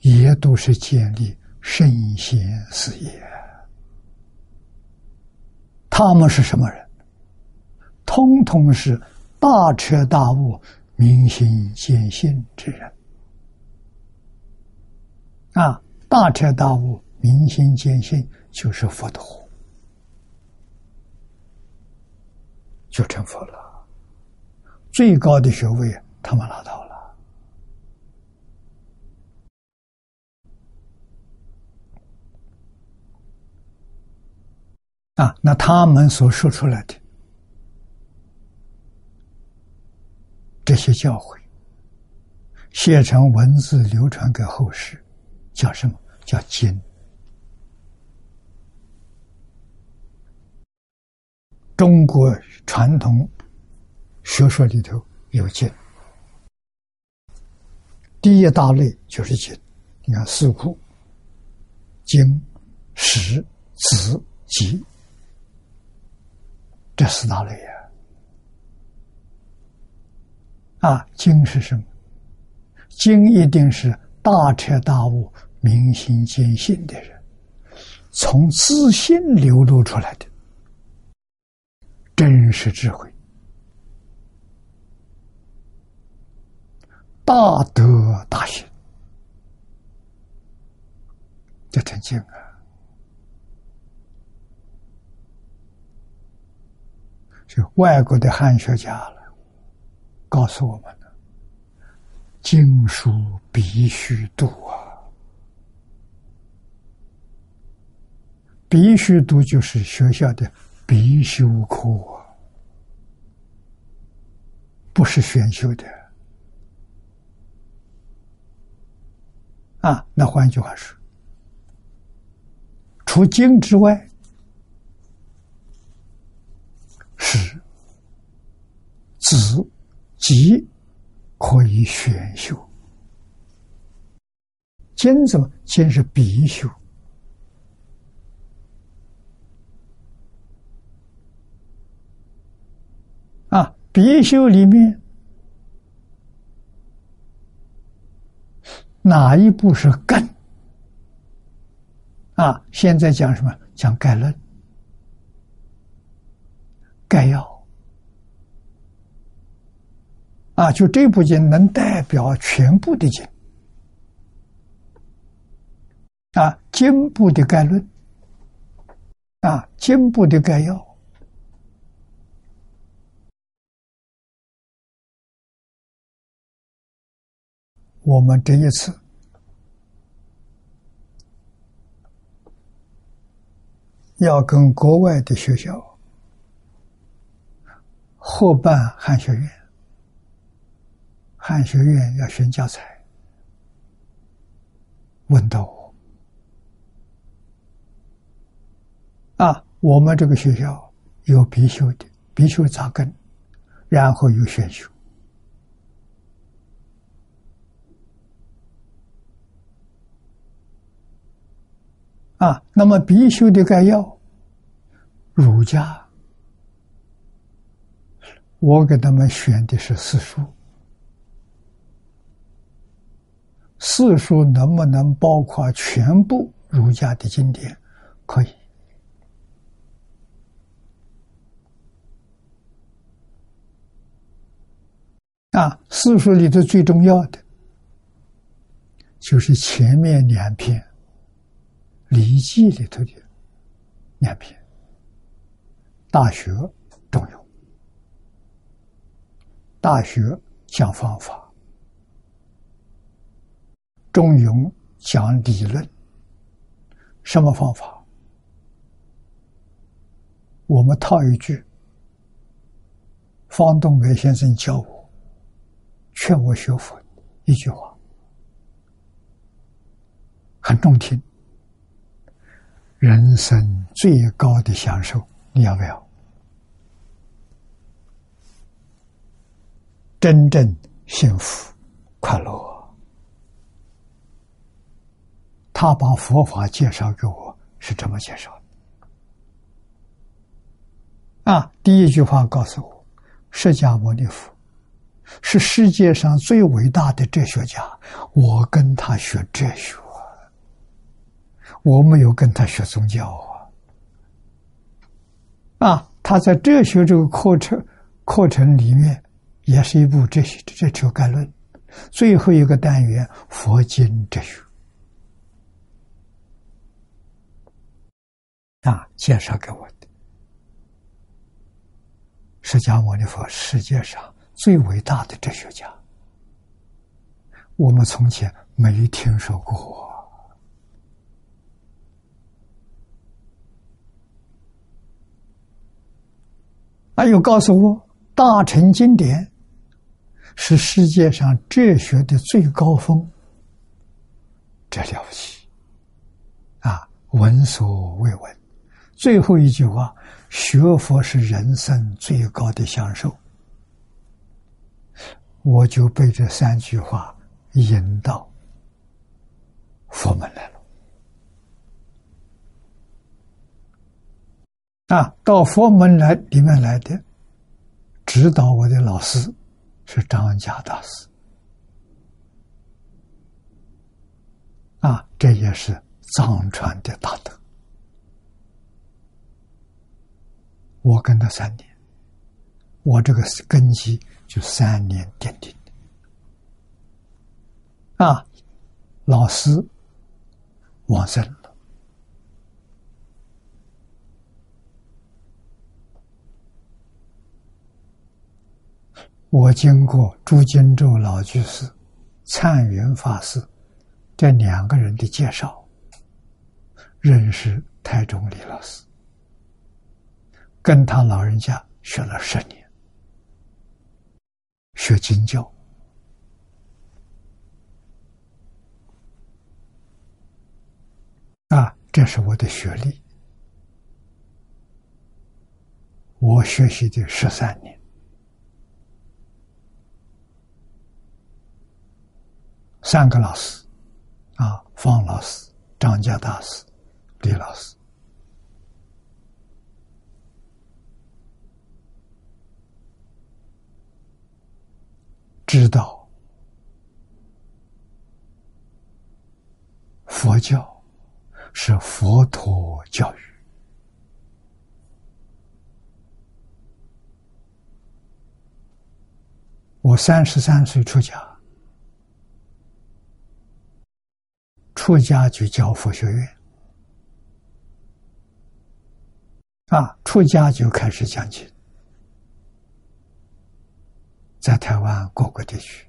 也都是建立圣贤事业。他们是什么人？通通是大彻大悟、明心见性之人。啊，大彻大悟、明心见性，就是佛陀，就成佛了。最高的学位，他们拿到了。啊，那他们所说出来的这些教诲，写成文字，流传给后世。叫什么叫经？中国传统学说里头有经，第一大类就是经。你看四库、经、史、子、集，这四大类呀。啊，经是什么？经一定是大彻大悟。明心见性的人，从自信流露出来的真实智慧、大德大行，这成经啊！就外国的汉学家了，告诉我们的经书必须读啊！必须读，就是学校的必修课，不是选修的。啊，那换句话说，除经之外，是子集可以选修。经怎么？经是必修。必修里面哪一部是根？啊，现在讲什么？讲概论。概要啊，就这部经能代表全部的经啊，经部的概论啊，经部的概要。我们这一次要跟国外的学校合办汉学院，汉学院要选教材，问到我啊，我们这个学校有必修的，必修扎根，然后有选修。啊，那么必修的概要，儒家，我给他们选的是四书，四书能不能包括全部儒家的经典？可以。啊，四书里头最重要的，就是前面两篇。《礼记》里头的两篇，《大学》中庸，《大学》讲方法，中庸讲理论。什么方法？我们套一句，方东梅先生教我、劝我学佛一句话，很中听。人生最高的享受，你要不要？真正幸福、快乐。他把佛法介绍给我，是这么介绍的。啊，第一句话告诉我，释迦牟尼佛是世界上最伟大的哲学家，我跟他学哲学。我没有跟他学宗教啊，啊，他在哲学这个课程课程里面，也是一部哲学哲学概论，最后一个单元佛经哲学。啊，介绍给我的。释迦牟尼佛，世界上最伟大的哲学家，我们从前没听说过。他又告诉我，大乘经典是世界上哲学的最高峰，这了不起啊！闻所未闻。最后一句话，学佛是人生最高的享受。我就被这三句话引到佛门来了。啊，到佛门来里面来的，指导我的老师是张家大师。啊，这也是藏传的大德。我跟他三年，我这个根基就三年奠定的。啊，老师往生。我经过朱金洲老居士、灿云法师这两个人的介绍，认识台中李老师，跟他老人家学了十年，学经教，啊，这是我的学历，我学习的十三年。三个老师啊方老师张家大师李老师。知道佛教是佛陀教育。我三十三岁出家出家就教佛学院，啊，出家就开始讲经，在台湾各个地区，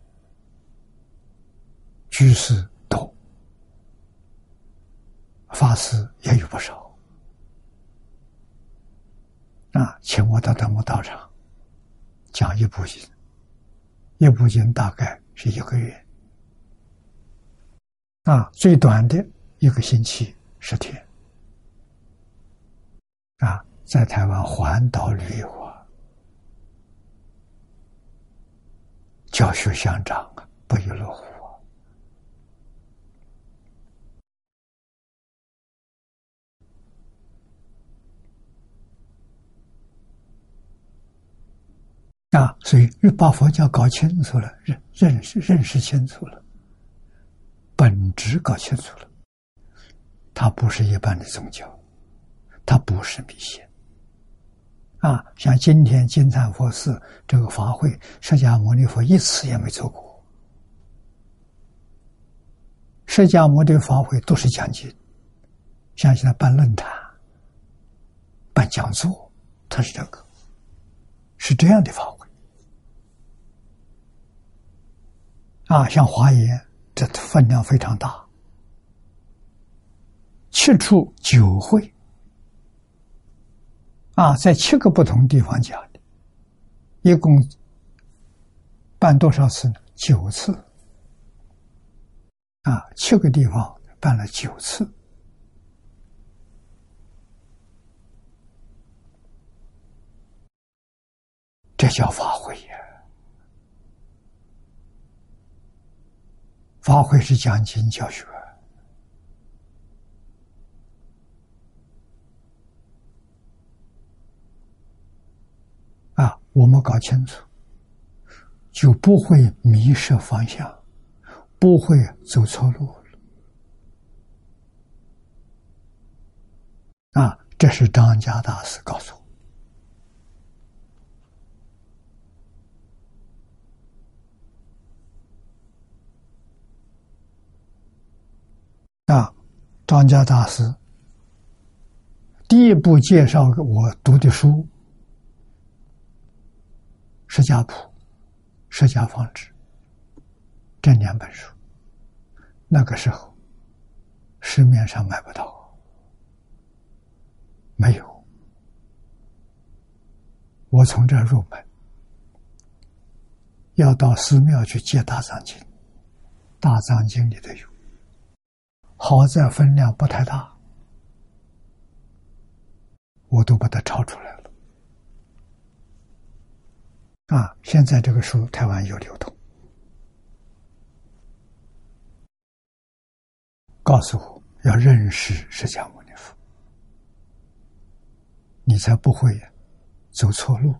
居士多，法师也有不少，啊，请我到他们道场讲一部经。一部经大概是一个月，啊，最短的一个星期十天，啊，在台湾环岛旅游啊，教学相长啊，不亦乐乎。啊，啊所以把佛教搞清楚了，认认识认识清楚了，本质搞清楚了，它不是一般的宗教，它不是迷信。啊，像今天金蝉佛寺这个法会，释迦牟尼佛一次也没做过。释迦牟尼法会都是讲经，像现在办论坛、办讲座，它是这个，是这样的法会。啊，像华严，这分量非常大，七处九会，啊，在七个不同地方讲的，一共办多少次呢？九次，啊，七个地方办了九次，这叫法会呀。法会是讲经教学啊，我们搞清楚，就不会迷失方向，不会走错路啊，这是张家大师告诉我。啊，张家大师。第一部介绍我读的书《释迦谱》《释迦方志》这两本书，那个时候市面上买不到，没有。我从这入门，要到寺庙去借大藏经，大藏经里头有。好在分量不太大，我都把它抄出来了。啊，现在这个书台湾有流通，告诉我要认识释迦牟尼佛，你才不会走错路，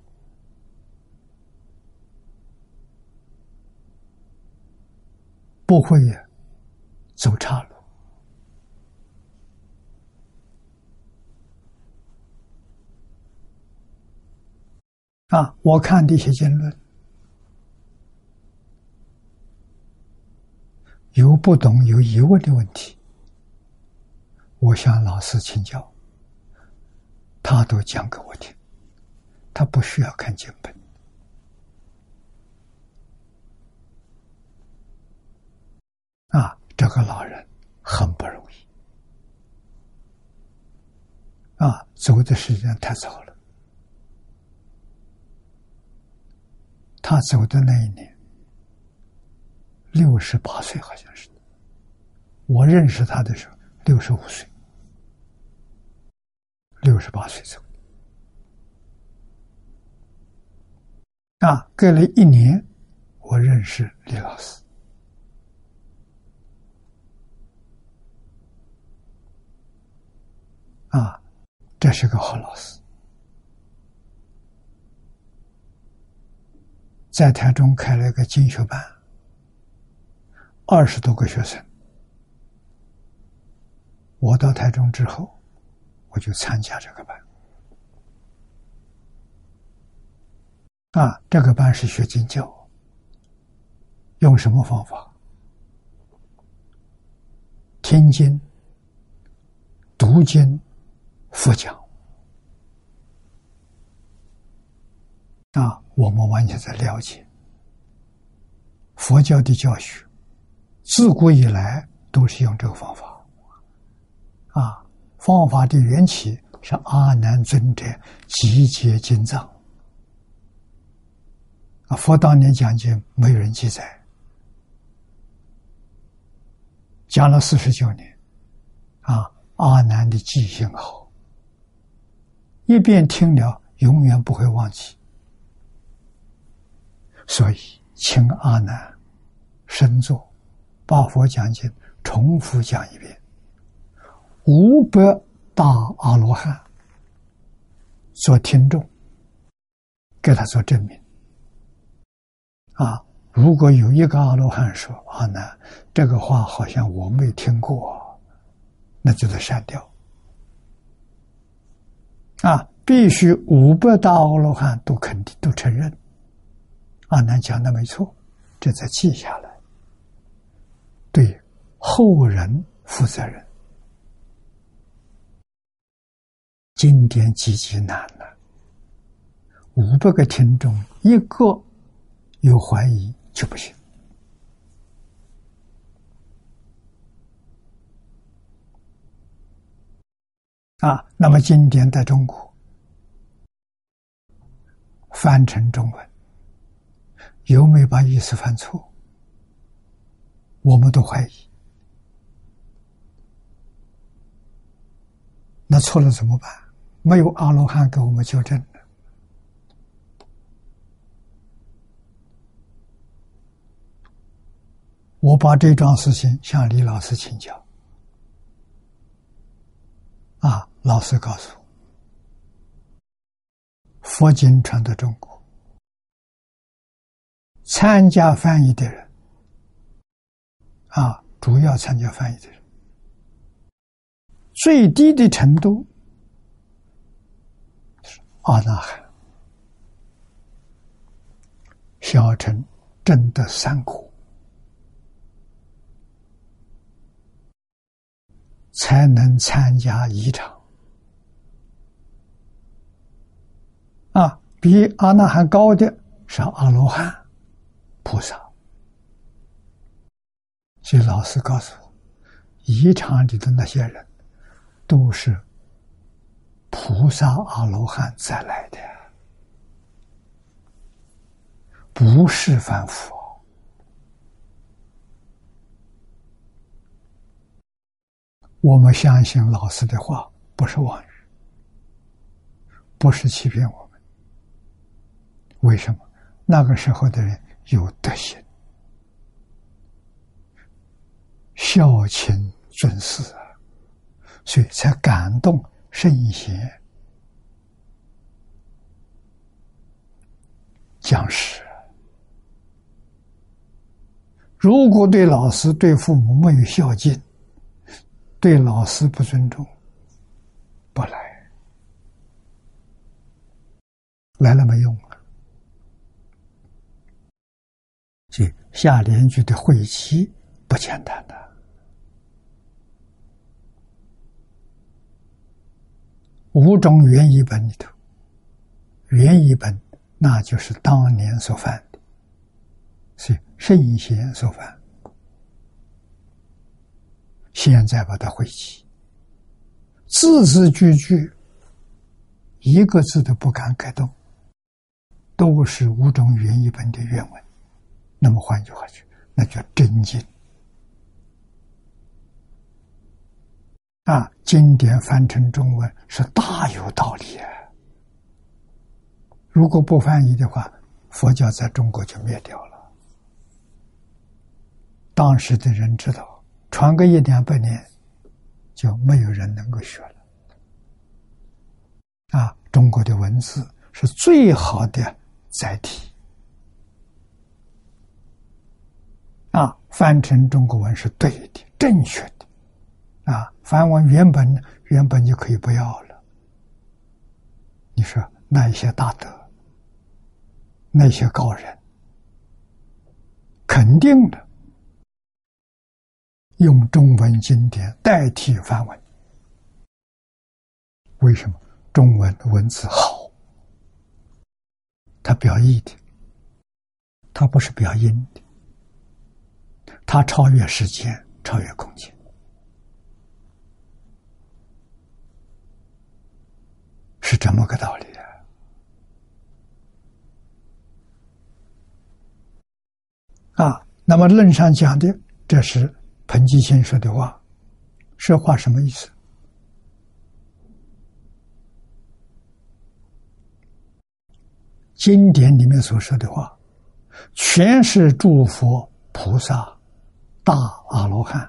不会走岔路。啊！我看这些经论，有不懂、有疑问的问题，我向老师请教，他都讲给我听，他不需要看经本。啊，这个老人很不容易，啊，走的时间太早了。他走的那一年，六十八岁，好像是。我认识他的时候，六十五岁，六十八岁走的。啊，隔了一年，我认识李老师。啊，这是个好老师。在台中开了一个进修班，二十多个学生。我到台中之后，我就参加这个班。啊，这个班是学经教，用什么方法？听经、读经、佛讲啊，我们完全在了解佛教的教学，自古以来都是用这个方法啊。方法的缘起是阿难尊者集结经藏啊，佛当年讲经没有人记载。讲了四十九年，啊，阿难的记性好，一遍听了永远不会忘记，所以请阿难深坐，把佛讲经重复讲一遍，五百大阿罗汉做听众，给他做证明，啊。如果有一个阿罗汉说：“阿难，这个话好像我没听过”，那就得删掉。啊，必须五百大阿罗汉都肯定、都承认，阿难讲的没错，这才记下来，对后人负责任。经典极其难了，五百个听众，一个有怀疑。就不行啊！那么经典在中国翻成中文，有没有把意思犯错？我们都怀疑。那错了怎么办？没有阿罗汉给我们纠正。我把这桩事情向李老师请教，啊，老师告诉，佛经传到中国，参加翻译的人，啊，主要参加翻译的人，最低的程度是阿那含、小乘真的三国。才能参加仪场啊！比阿那含高的是阿罗汉、菩萨。所以老师告诉我，仪场里的那些人都是菩萨、阿罗汉再来的，不是凡夫。我们相信老师的话不是妄语，不是欺骗我们。为什么？那个时候的人有德行，孝亲尊师啊，所以才感动圣贤讲师。如果对老师、对父母没有孝敬，对老师不尊重，不来，来了没用！这下联句的晦气不简单的，五种原译本里头，原译本那就是当年所犯的，是圣贤所犯。现在把它汇集，字字句句，一个字都不敢改动，都是五种原译本的原文。那么换句话说，那叫真经啊！经典翻成中文是大有道理啊！如果不翻译的话，佛教在中国就灭掉了。当时的人知道。传个一两百年，就没有人能够学了。啊，中国的文字是最好的载体。啊，翻成中国文是对的、正确的。啊，翻完原本原本就可以不要了。你说那一些大德，那些高人，肯定的用中文经典代替梵文。为什么？中文的文字好，它表意的，它不是表音的，它超越时间，超越空间，是这么个道理啊！啊，那么论上讲的，这是彭基先说的话，这话什么意思？经典里面所说的话，全是诸佛菩萨、大阿罗汉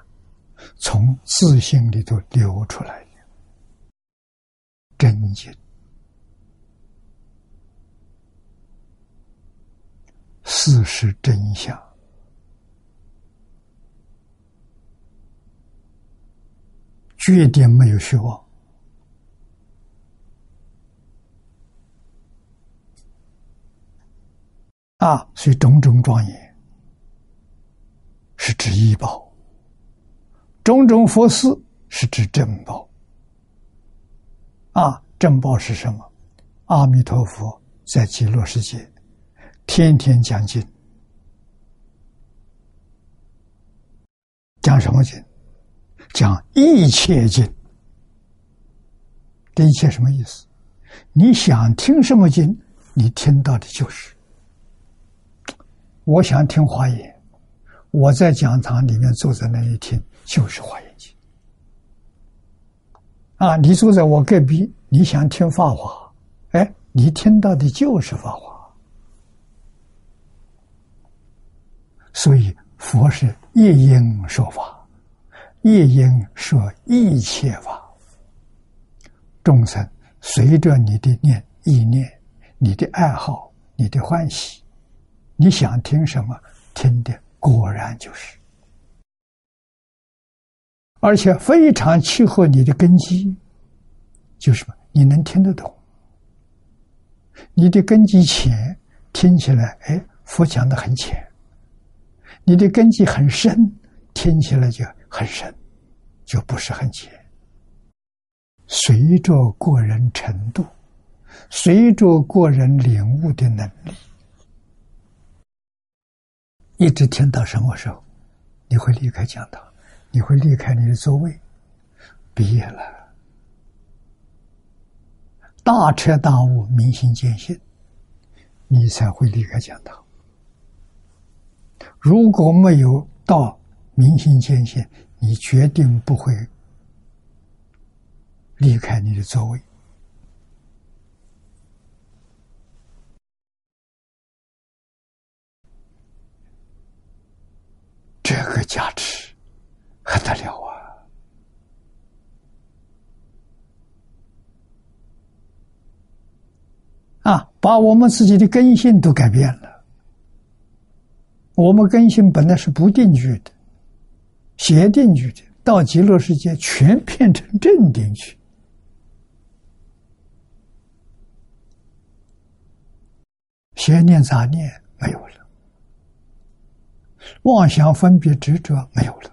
从自信里头流出来的真经，事实真相，绝对没有虚妄。啊，所以种种庄严是指医报，种种佛事是指正报。啊，正报是什么？阿弥陀佛在极乐世界天天讲经，讲什么经？讲一切经。这一切什么意思？你想听什么经，你听到的就是。我想听华严，我在讲堂里面坐在那里听，就是华严经。啊，你坐在我隔壁，你想听法华，哎，你听到的就是法华。所以佛是一因说法，一因说一切法。众生随着你的念意念、你的爱好、你的欢喜。你想听什么，听的果然就是，而且非常契合你的根基，就是？你能听得懂？你的根基浅，听起来，哎，佛讲的很浅；你的根基很深，听起来就很深，就不是很浅。随着个人程度，随着个人领悟的能力。一直听到什么时候，你会离开讲堂，你会离开你的座位，毕业了，大彻大悟、明心见性，你才会离开讲堂。如果没有到明心见性，你决定不会离开你的座位。这个价值还得了啊！啊，把我们自己的根性都改变了。我们根性本来是不定居的、邪定居的，到极乐世界全变成正定去，邪念杂念没有了。妄想、分别、执着没有了，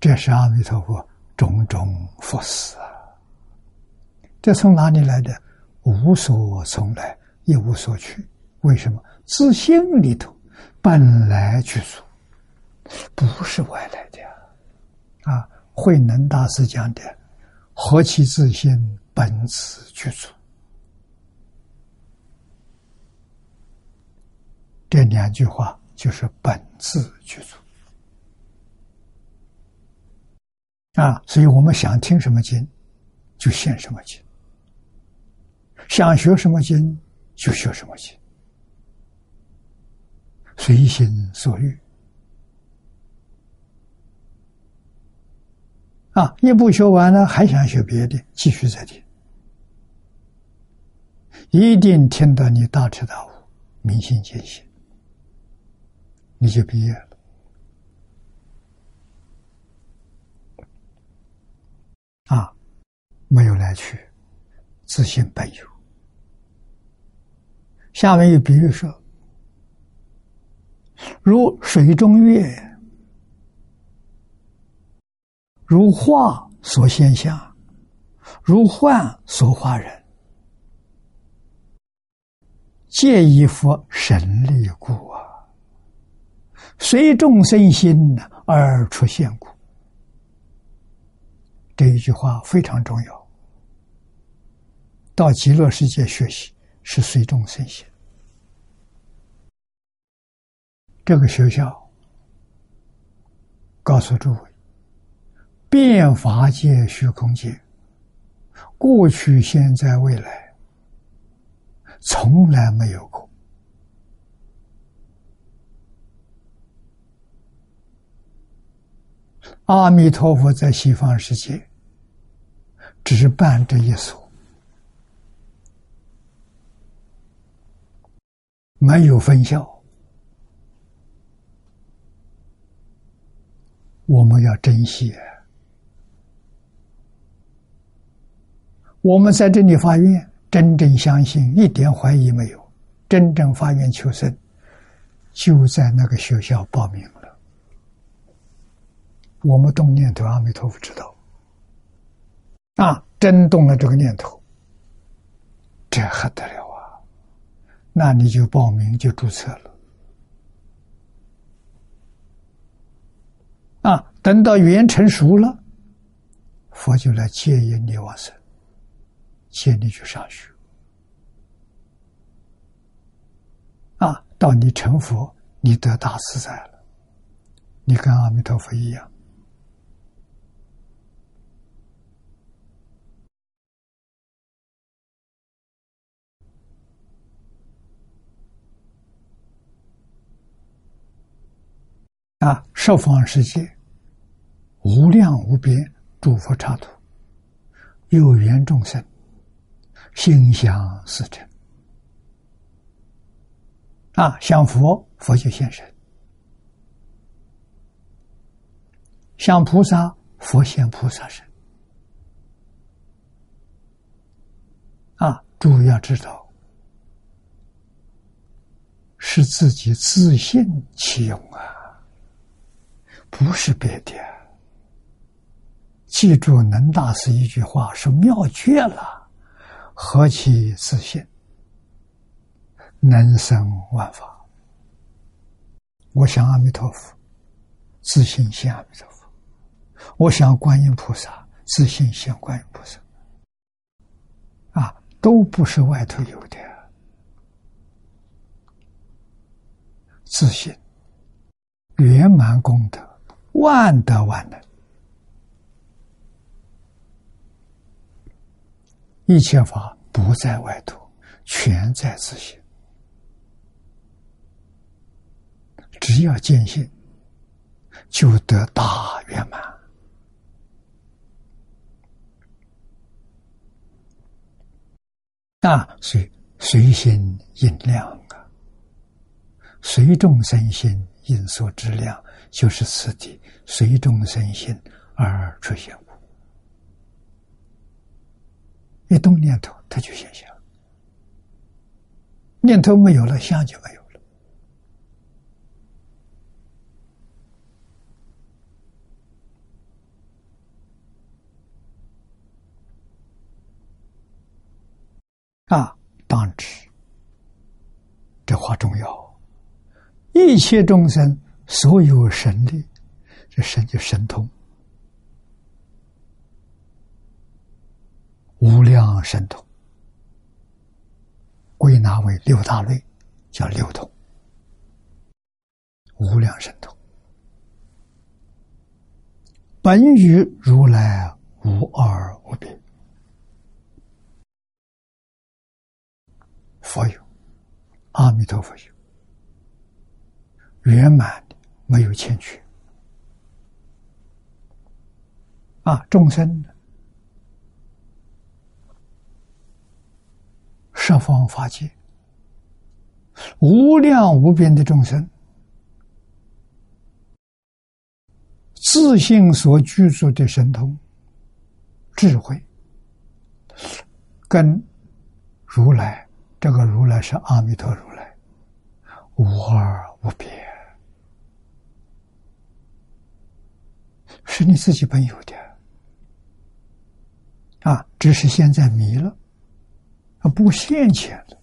这是阿弥陀佛种种佛事啊！这从哪里来的？无所从来，一无所去。为什么？自心里头本来具足，不是外来的啊！慧能大师讲的“何其自心，本自具足”。这两句话就是本自具足啊！所以我们想听什么经，就现什么经；想学什么经，就学什么经，随心所欲啊！一部学完了，还想学别的，继续再听，一定听到你大彻大悟、明心见性。你就毕业了啊！没有来去，自信本有，下面有比喻说：如水中月，如画所现象，如幻所化人，借一佛神力故啊！随众生心而出现故。这一句话非常重要。到极乐世界学习是随众生心。这个学校告诉诸位：变法界、虚空界，过去、现在、未来，从来没有过。阿弥陀佛在西方世界只是办这一所，没有分校。我们要珍惜。我们在这里发愿，真正相信，一点怀疑没有，真正发愿求生，就在那个学校报名。我们动念头，阿弥陀佛知道。啊，真动了这个念头，这还得了啊？那你就报名，就注册了。啊，等到语言成熟了，佛就来接引你往生，接你去上学。啊，到你成佛，你得大自在了，你跟阿弥陀佛一样。啊，十方世界。无量无边诸佛刹土，有缘众生心想事成啊！想佛，佛就现身；想菩萨，佛现菩萨身。啊，诸位要知道，是自己自信其用啊，不是别的。记住，能大师一句话是妙绝了，何其自信，能生万法。我想阿弥陀佛，自信现阿弥陀佛；我想观音菩萨，自信现观音菩萨。啊，都不是外头有的，自信圆满功德，万德万能。一切法不在外头，全在自性。只要坚信，就得大圆满。那，随随心应量啊，随众生心应所知量，就是此地随众生心而出现。一动念头，它就现象；念头没有了，相就没有了。啊，当知这话重要。一切众生所有神力，这神就神通。无量神通，归纳为六大类，叫六通。无量神通，本与如来无二无别。佛有，阿弥陀佛有，圆满，没有欠缺。啊，众生？十方法界，无量无边的众生，自信所居住的神通、智慧，跟如来这个如来是阿弥陀如来，无二无别，是你自己本有的啊，只是现在迷了，啊，不现前了，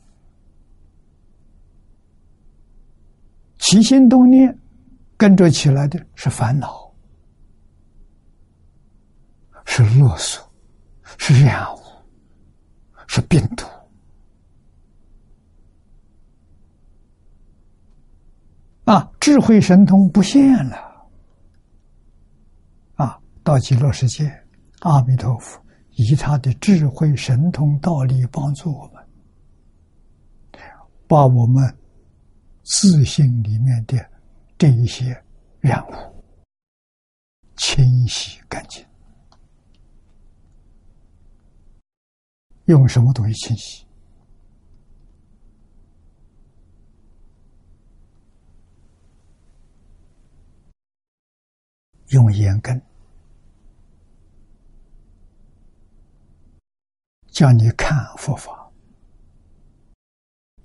起心动念跟着起来的是烦恼，是勒索，是染污，是病毒。啊，智慧神通不现了，到极乐世界，阿弥陀佛以他的智慧神通道力帮助我们，把我们自信里面的这一些染污清洗干净。用什么东西清洗？用眼根，叫你看佛法；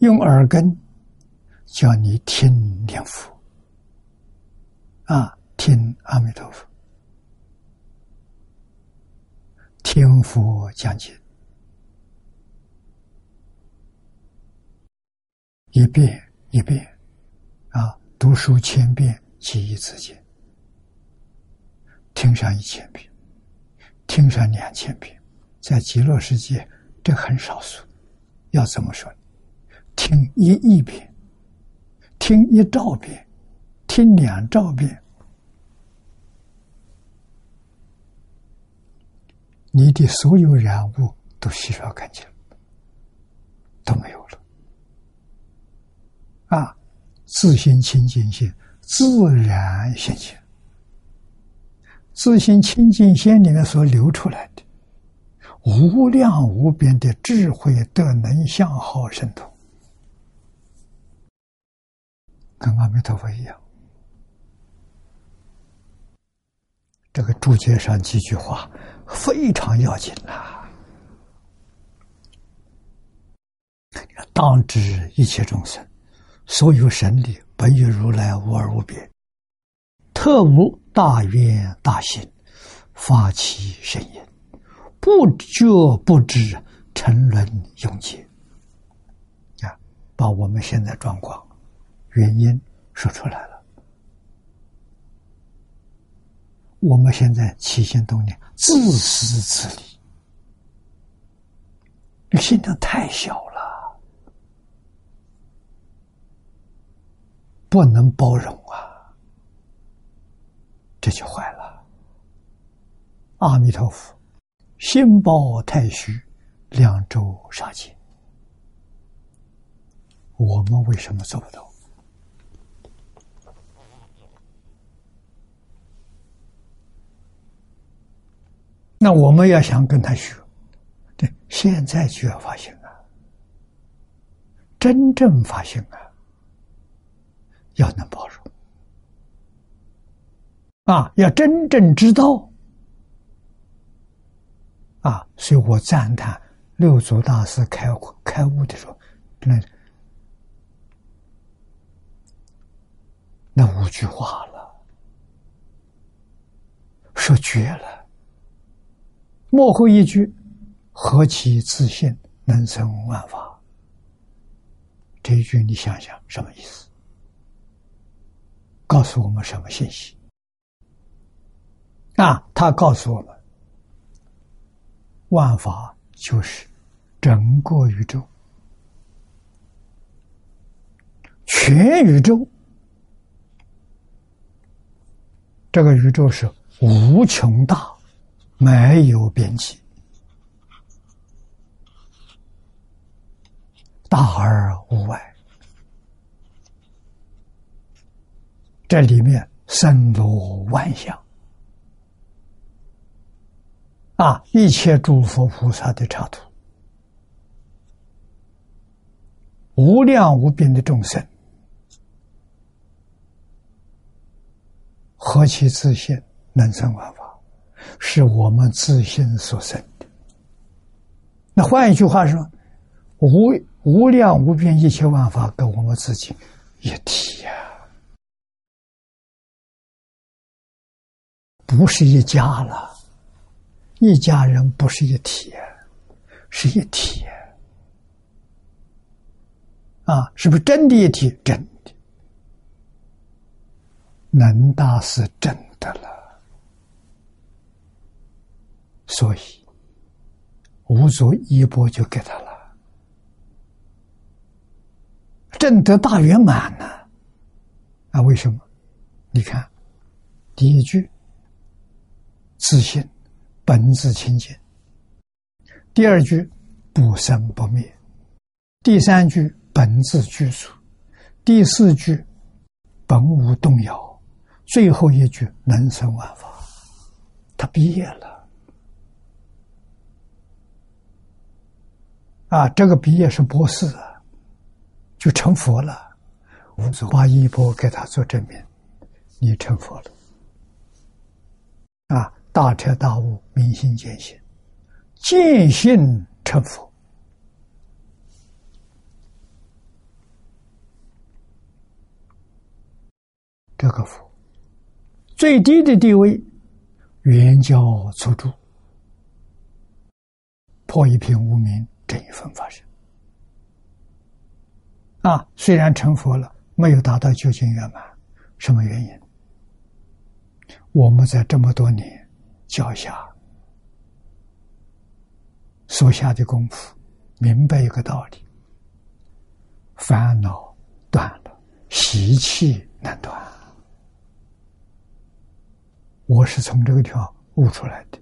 用耳根，叫你听念佛。啊，听阿弥陀佛，听佛讲经，一遍一遍，啊，读书千遍，记忆自见。听上一千遍，听上两千遍，在极乐世界，这很少数。要怎么说？听一亿遍，听一兆遍，听两兆遍，你的所有染物都洗刷干净，都没有了。啊，自心清净心，自然现前。自心清净心里面所流出来的无量无边的智慧德能相好神通，跟阿弥陀佛一样。这个注解上几句话非常要紧呐！当知一切众生，所有神力本与如来无二无别。特无大愿大心，发起神言，不觉不知，沉沦永劫。啊，把我们现在状况原因说出来了。我们现在起心动念，自私自利，你心量太小了，不能包容啊。这就坏了。阿弥陀佛，心包太虚，两周杀尽。我们为什么做不到？那我们要想跟他学，对，现在就要发现啊，真正发现啊，要能包容。啊，要真正知道啊！所以我赞叹六祖大师开开悟的时候，那那五句话了，说绝了。幕后一句：“何其自信，能生万法。”这一句你想想什么意思？告诉我们什么信息？啊，他告诉我们，万法就是整个宇宙，全宇宙，这个宇宙是无穷大，没有边际，大而无外，这里面森罗万象。啊！一切诸佛菩萨的插图，无量无边的众生，何其自信，能生万法，是我们自信所生的。那换一句话说，无无量无边一切万法跟我们自己一体呀，不是一家了，一家人不是一体，是一体啊，是不是真的一体？真的，能大是真的了，所以无足一波就给他了。正得大圆满呢？啊，为什么？你看，第一句自信本自清净；第二句不生不灭；第三句本自具足；第四句本无动摇；最后一句能生万法。他毕业了啊！这个毕业是博士啊。就成佛了，把一波给他做证明，你成佛了，啊，大彻大悟，明心见性，见性成佛，这个佛最低的地位，原教初住，破一片无名，正一分发生。啊，虽然成佛了，没有达到究竟圆满，什么原因？我们在这么多年脚下所下的功夫，明白一个道理：烦恼断了，习气难断。我是从这个地方悟出来的。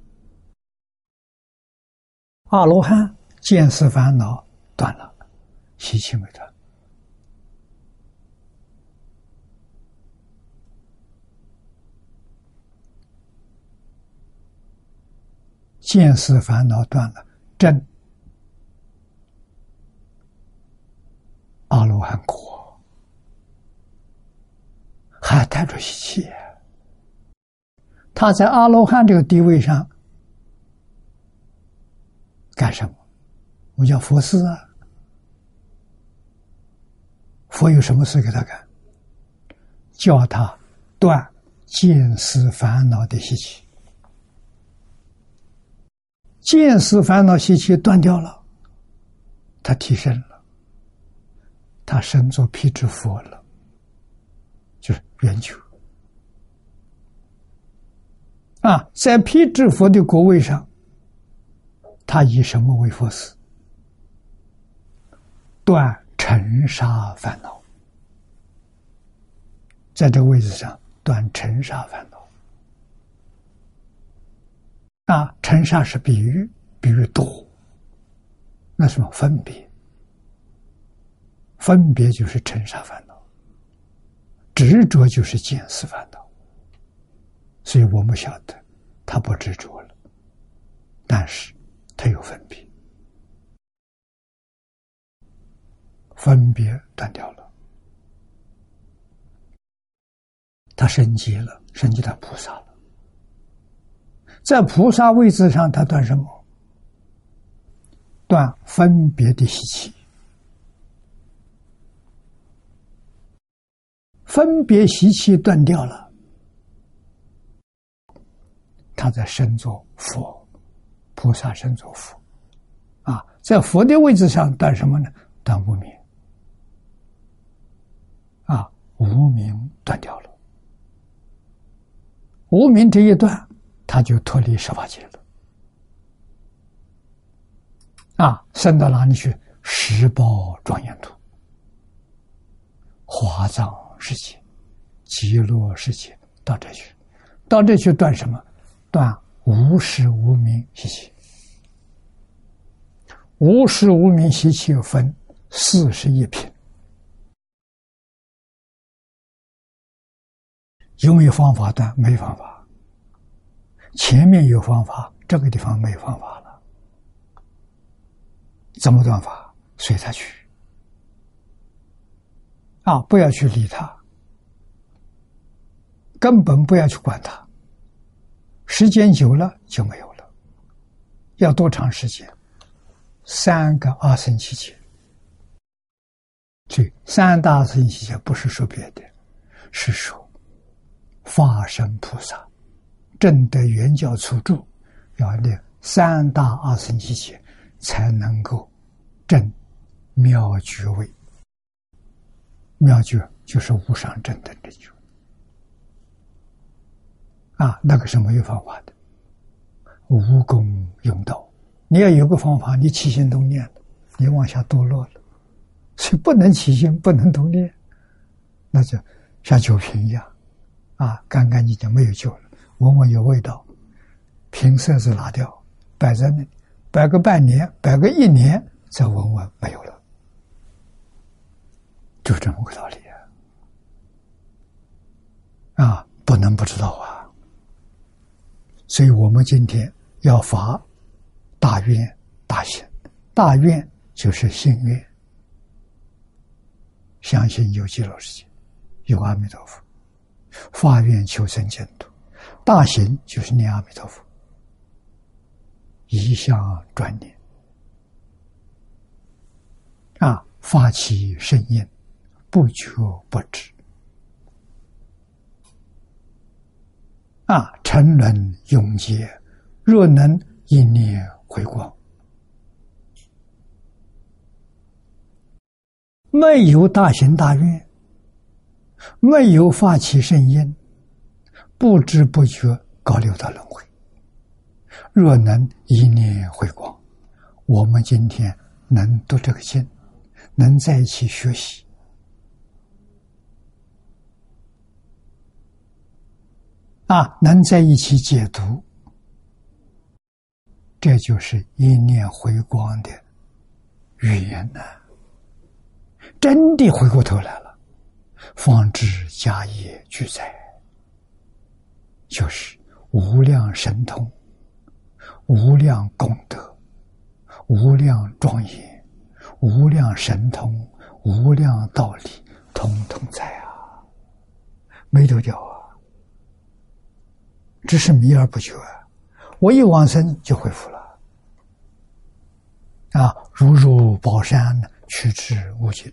阿罗汉见思烦恼断了，习气没断。见思烦恼断了，真阿罗汉果，还带着习气。他在阿罗汉这个地位上干什么？我叫佛事啊，佛有什么事给他干？叫他断见思烦恼的习气。见思烦恼习气断掉了，他提升了，他升作辟支佛了，就是圆球啊，在辟支佛的国位上，他以什么为佛事？断尘沙烦恼，在这个位置上断尘沙烦恼。啊，尘沙是比喻，比喻多。那什么分别？分别就是尘沙烦恼，执着就是见思烦恼。所以我们晓得，他不执着了，但是他有分别，分别断掉了，他升级了，升级到菩萨了。在菩萨位置上，他断什么？断分别的习气，分别习气断掉了，他在身作佛，菩萨身作佛，啊，在佛的位置上断什么呢？断无明，啊，无名断掉了，无名这一断。他就脱离十法界了，啊，升到哪里去？十宝庄严土、华藏世界、极乐世界，到这去，到这去断什么？断无始无明习气。无始无明习气分四十一品，有没有方法断？没方法。前面有方法，这个地方没方法了，怎么断法？随他去啊！不要去理他，根本不要去管他。时间久了就没有了。要多长时间？三个阿僧祇劫，这三大乘习节不是说别的，是说法身菩萨正得圆教初住，要念三大阿僧祇劫，才能够证妙觉位。妙觉就是无上正等的觉啊，那个是没有方法的，无功用道。你要有个方法，你起心动念你往下堕落了。所以不能起心，不能动念，那就像酒瓶一样，啊，干干净净没有酒了，闻闻有味道，瓶塞子拿掉，摆在那，摆个半年，摆个一年，再闻闻没有了，就这么个道理啊！啊，不能不知道啊！所以我们今天要发大愿大行，大愿就是心愿。相信有极乐世界，有阿弥陀佛，发愿求生净土，大行就是念阿弥陀佛，一向专念，啊，发起圣音，不觉不知，啊，沉沦永劫，若能一念回光。没有大行大愿，没有发起圣因，不知不觉搞六道轮回。若能一念回光，我们今天能读这个经，能在一起学习，啊，能在一起解读，这就是一念回光的语言呢。真的回过头来了，方知家业俱在，就是无量神通、无量功德、无量庄严、无量神通、无量道理，通通在啊，没丢掉啊，只是迷而不觉。我一往生就恢复了，啊，如入宝山，取之无尽。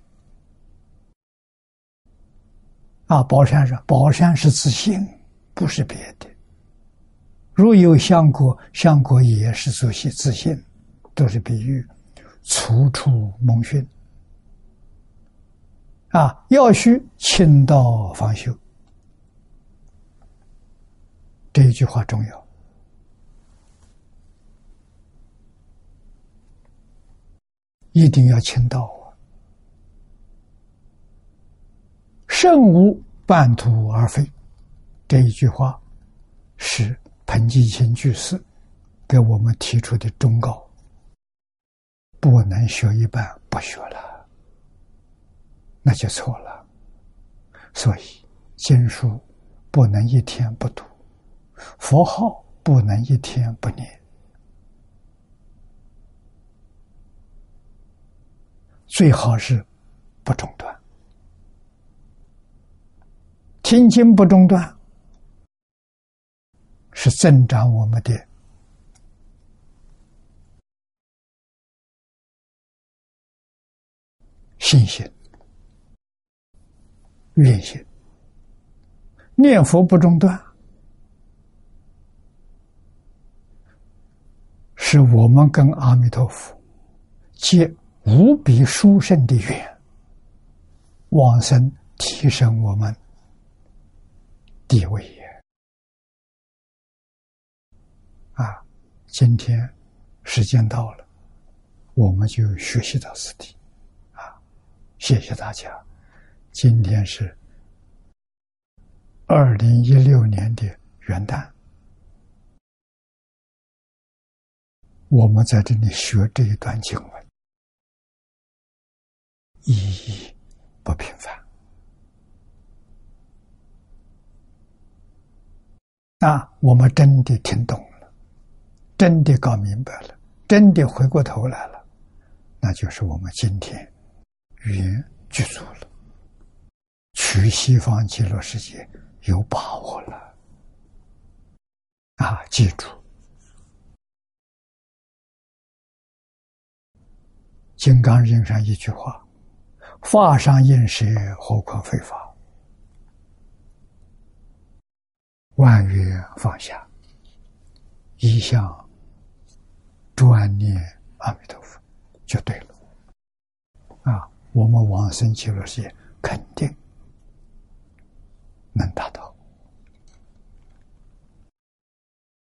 啊，宝山是宝山是自信，不是别的。若有相国，相国也是自信，自信都是比喻，处处蒙逊。啊，要须清道方修，这一句话重要，一定要清道。圣无半途而废，这一句话是彭继清居士给我们提出的忠告。不能学一半不学了，那就错了。所以经书不能一天不读，佛号不能一天不念，最好是不中断。听经不中断，是增长我们的信心、愿心。念佛不中断，是我们跟阿弥陀佛结无比殊胜的缘，往生提升我们。地位也啊！今天时间到了，我们就学习到此地啊！谢谢大家。今天是二零一六年的元旦，我们在这里学这一段经文，意义不平凡。那我们真的听懂了，真的搞明白了，真的回过头来了，那就是我们今天缘具足了，去西方极乐世界有把握了。啊，记住，《金刚经》上一句话：“法上应舍，何况非法？万缘放下，一向专念阿弥陀佛，就对了。啊，我们往生极乐世界肯定能达到。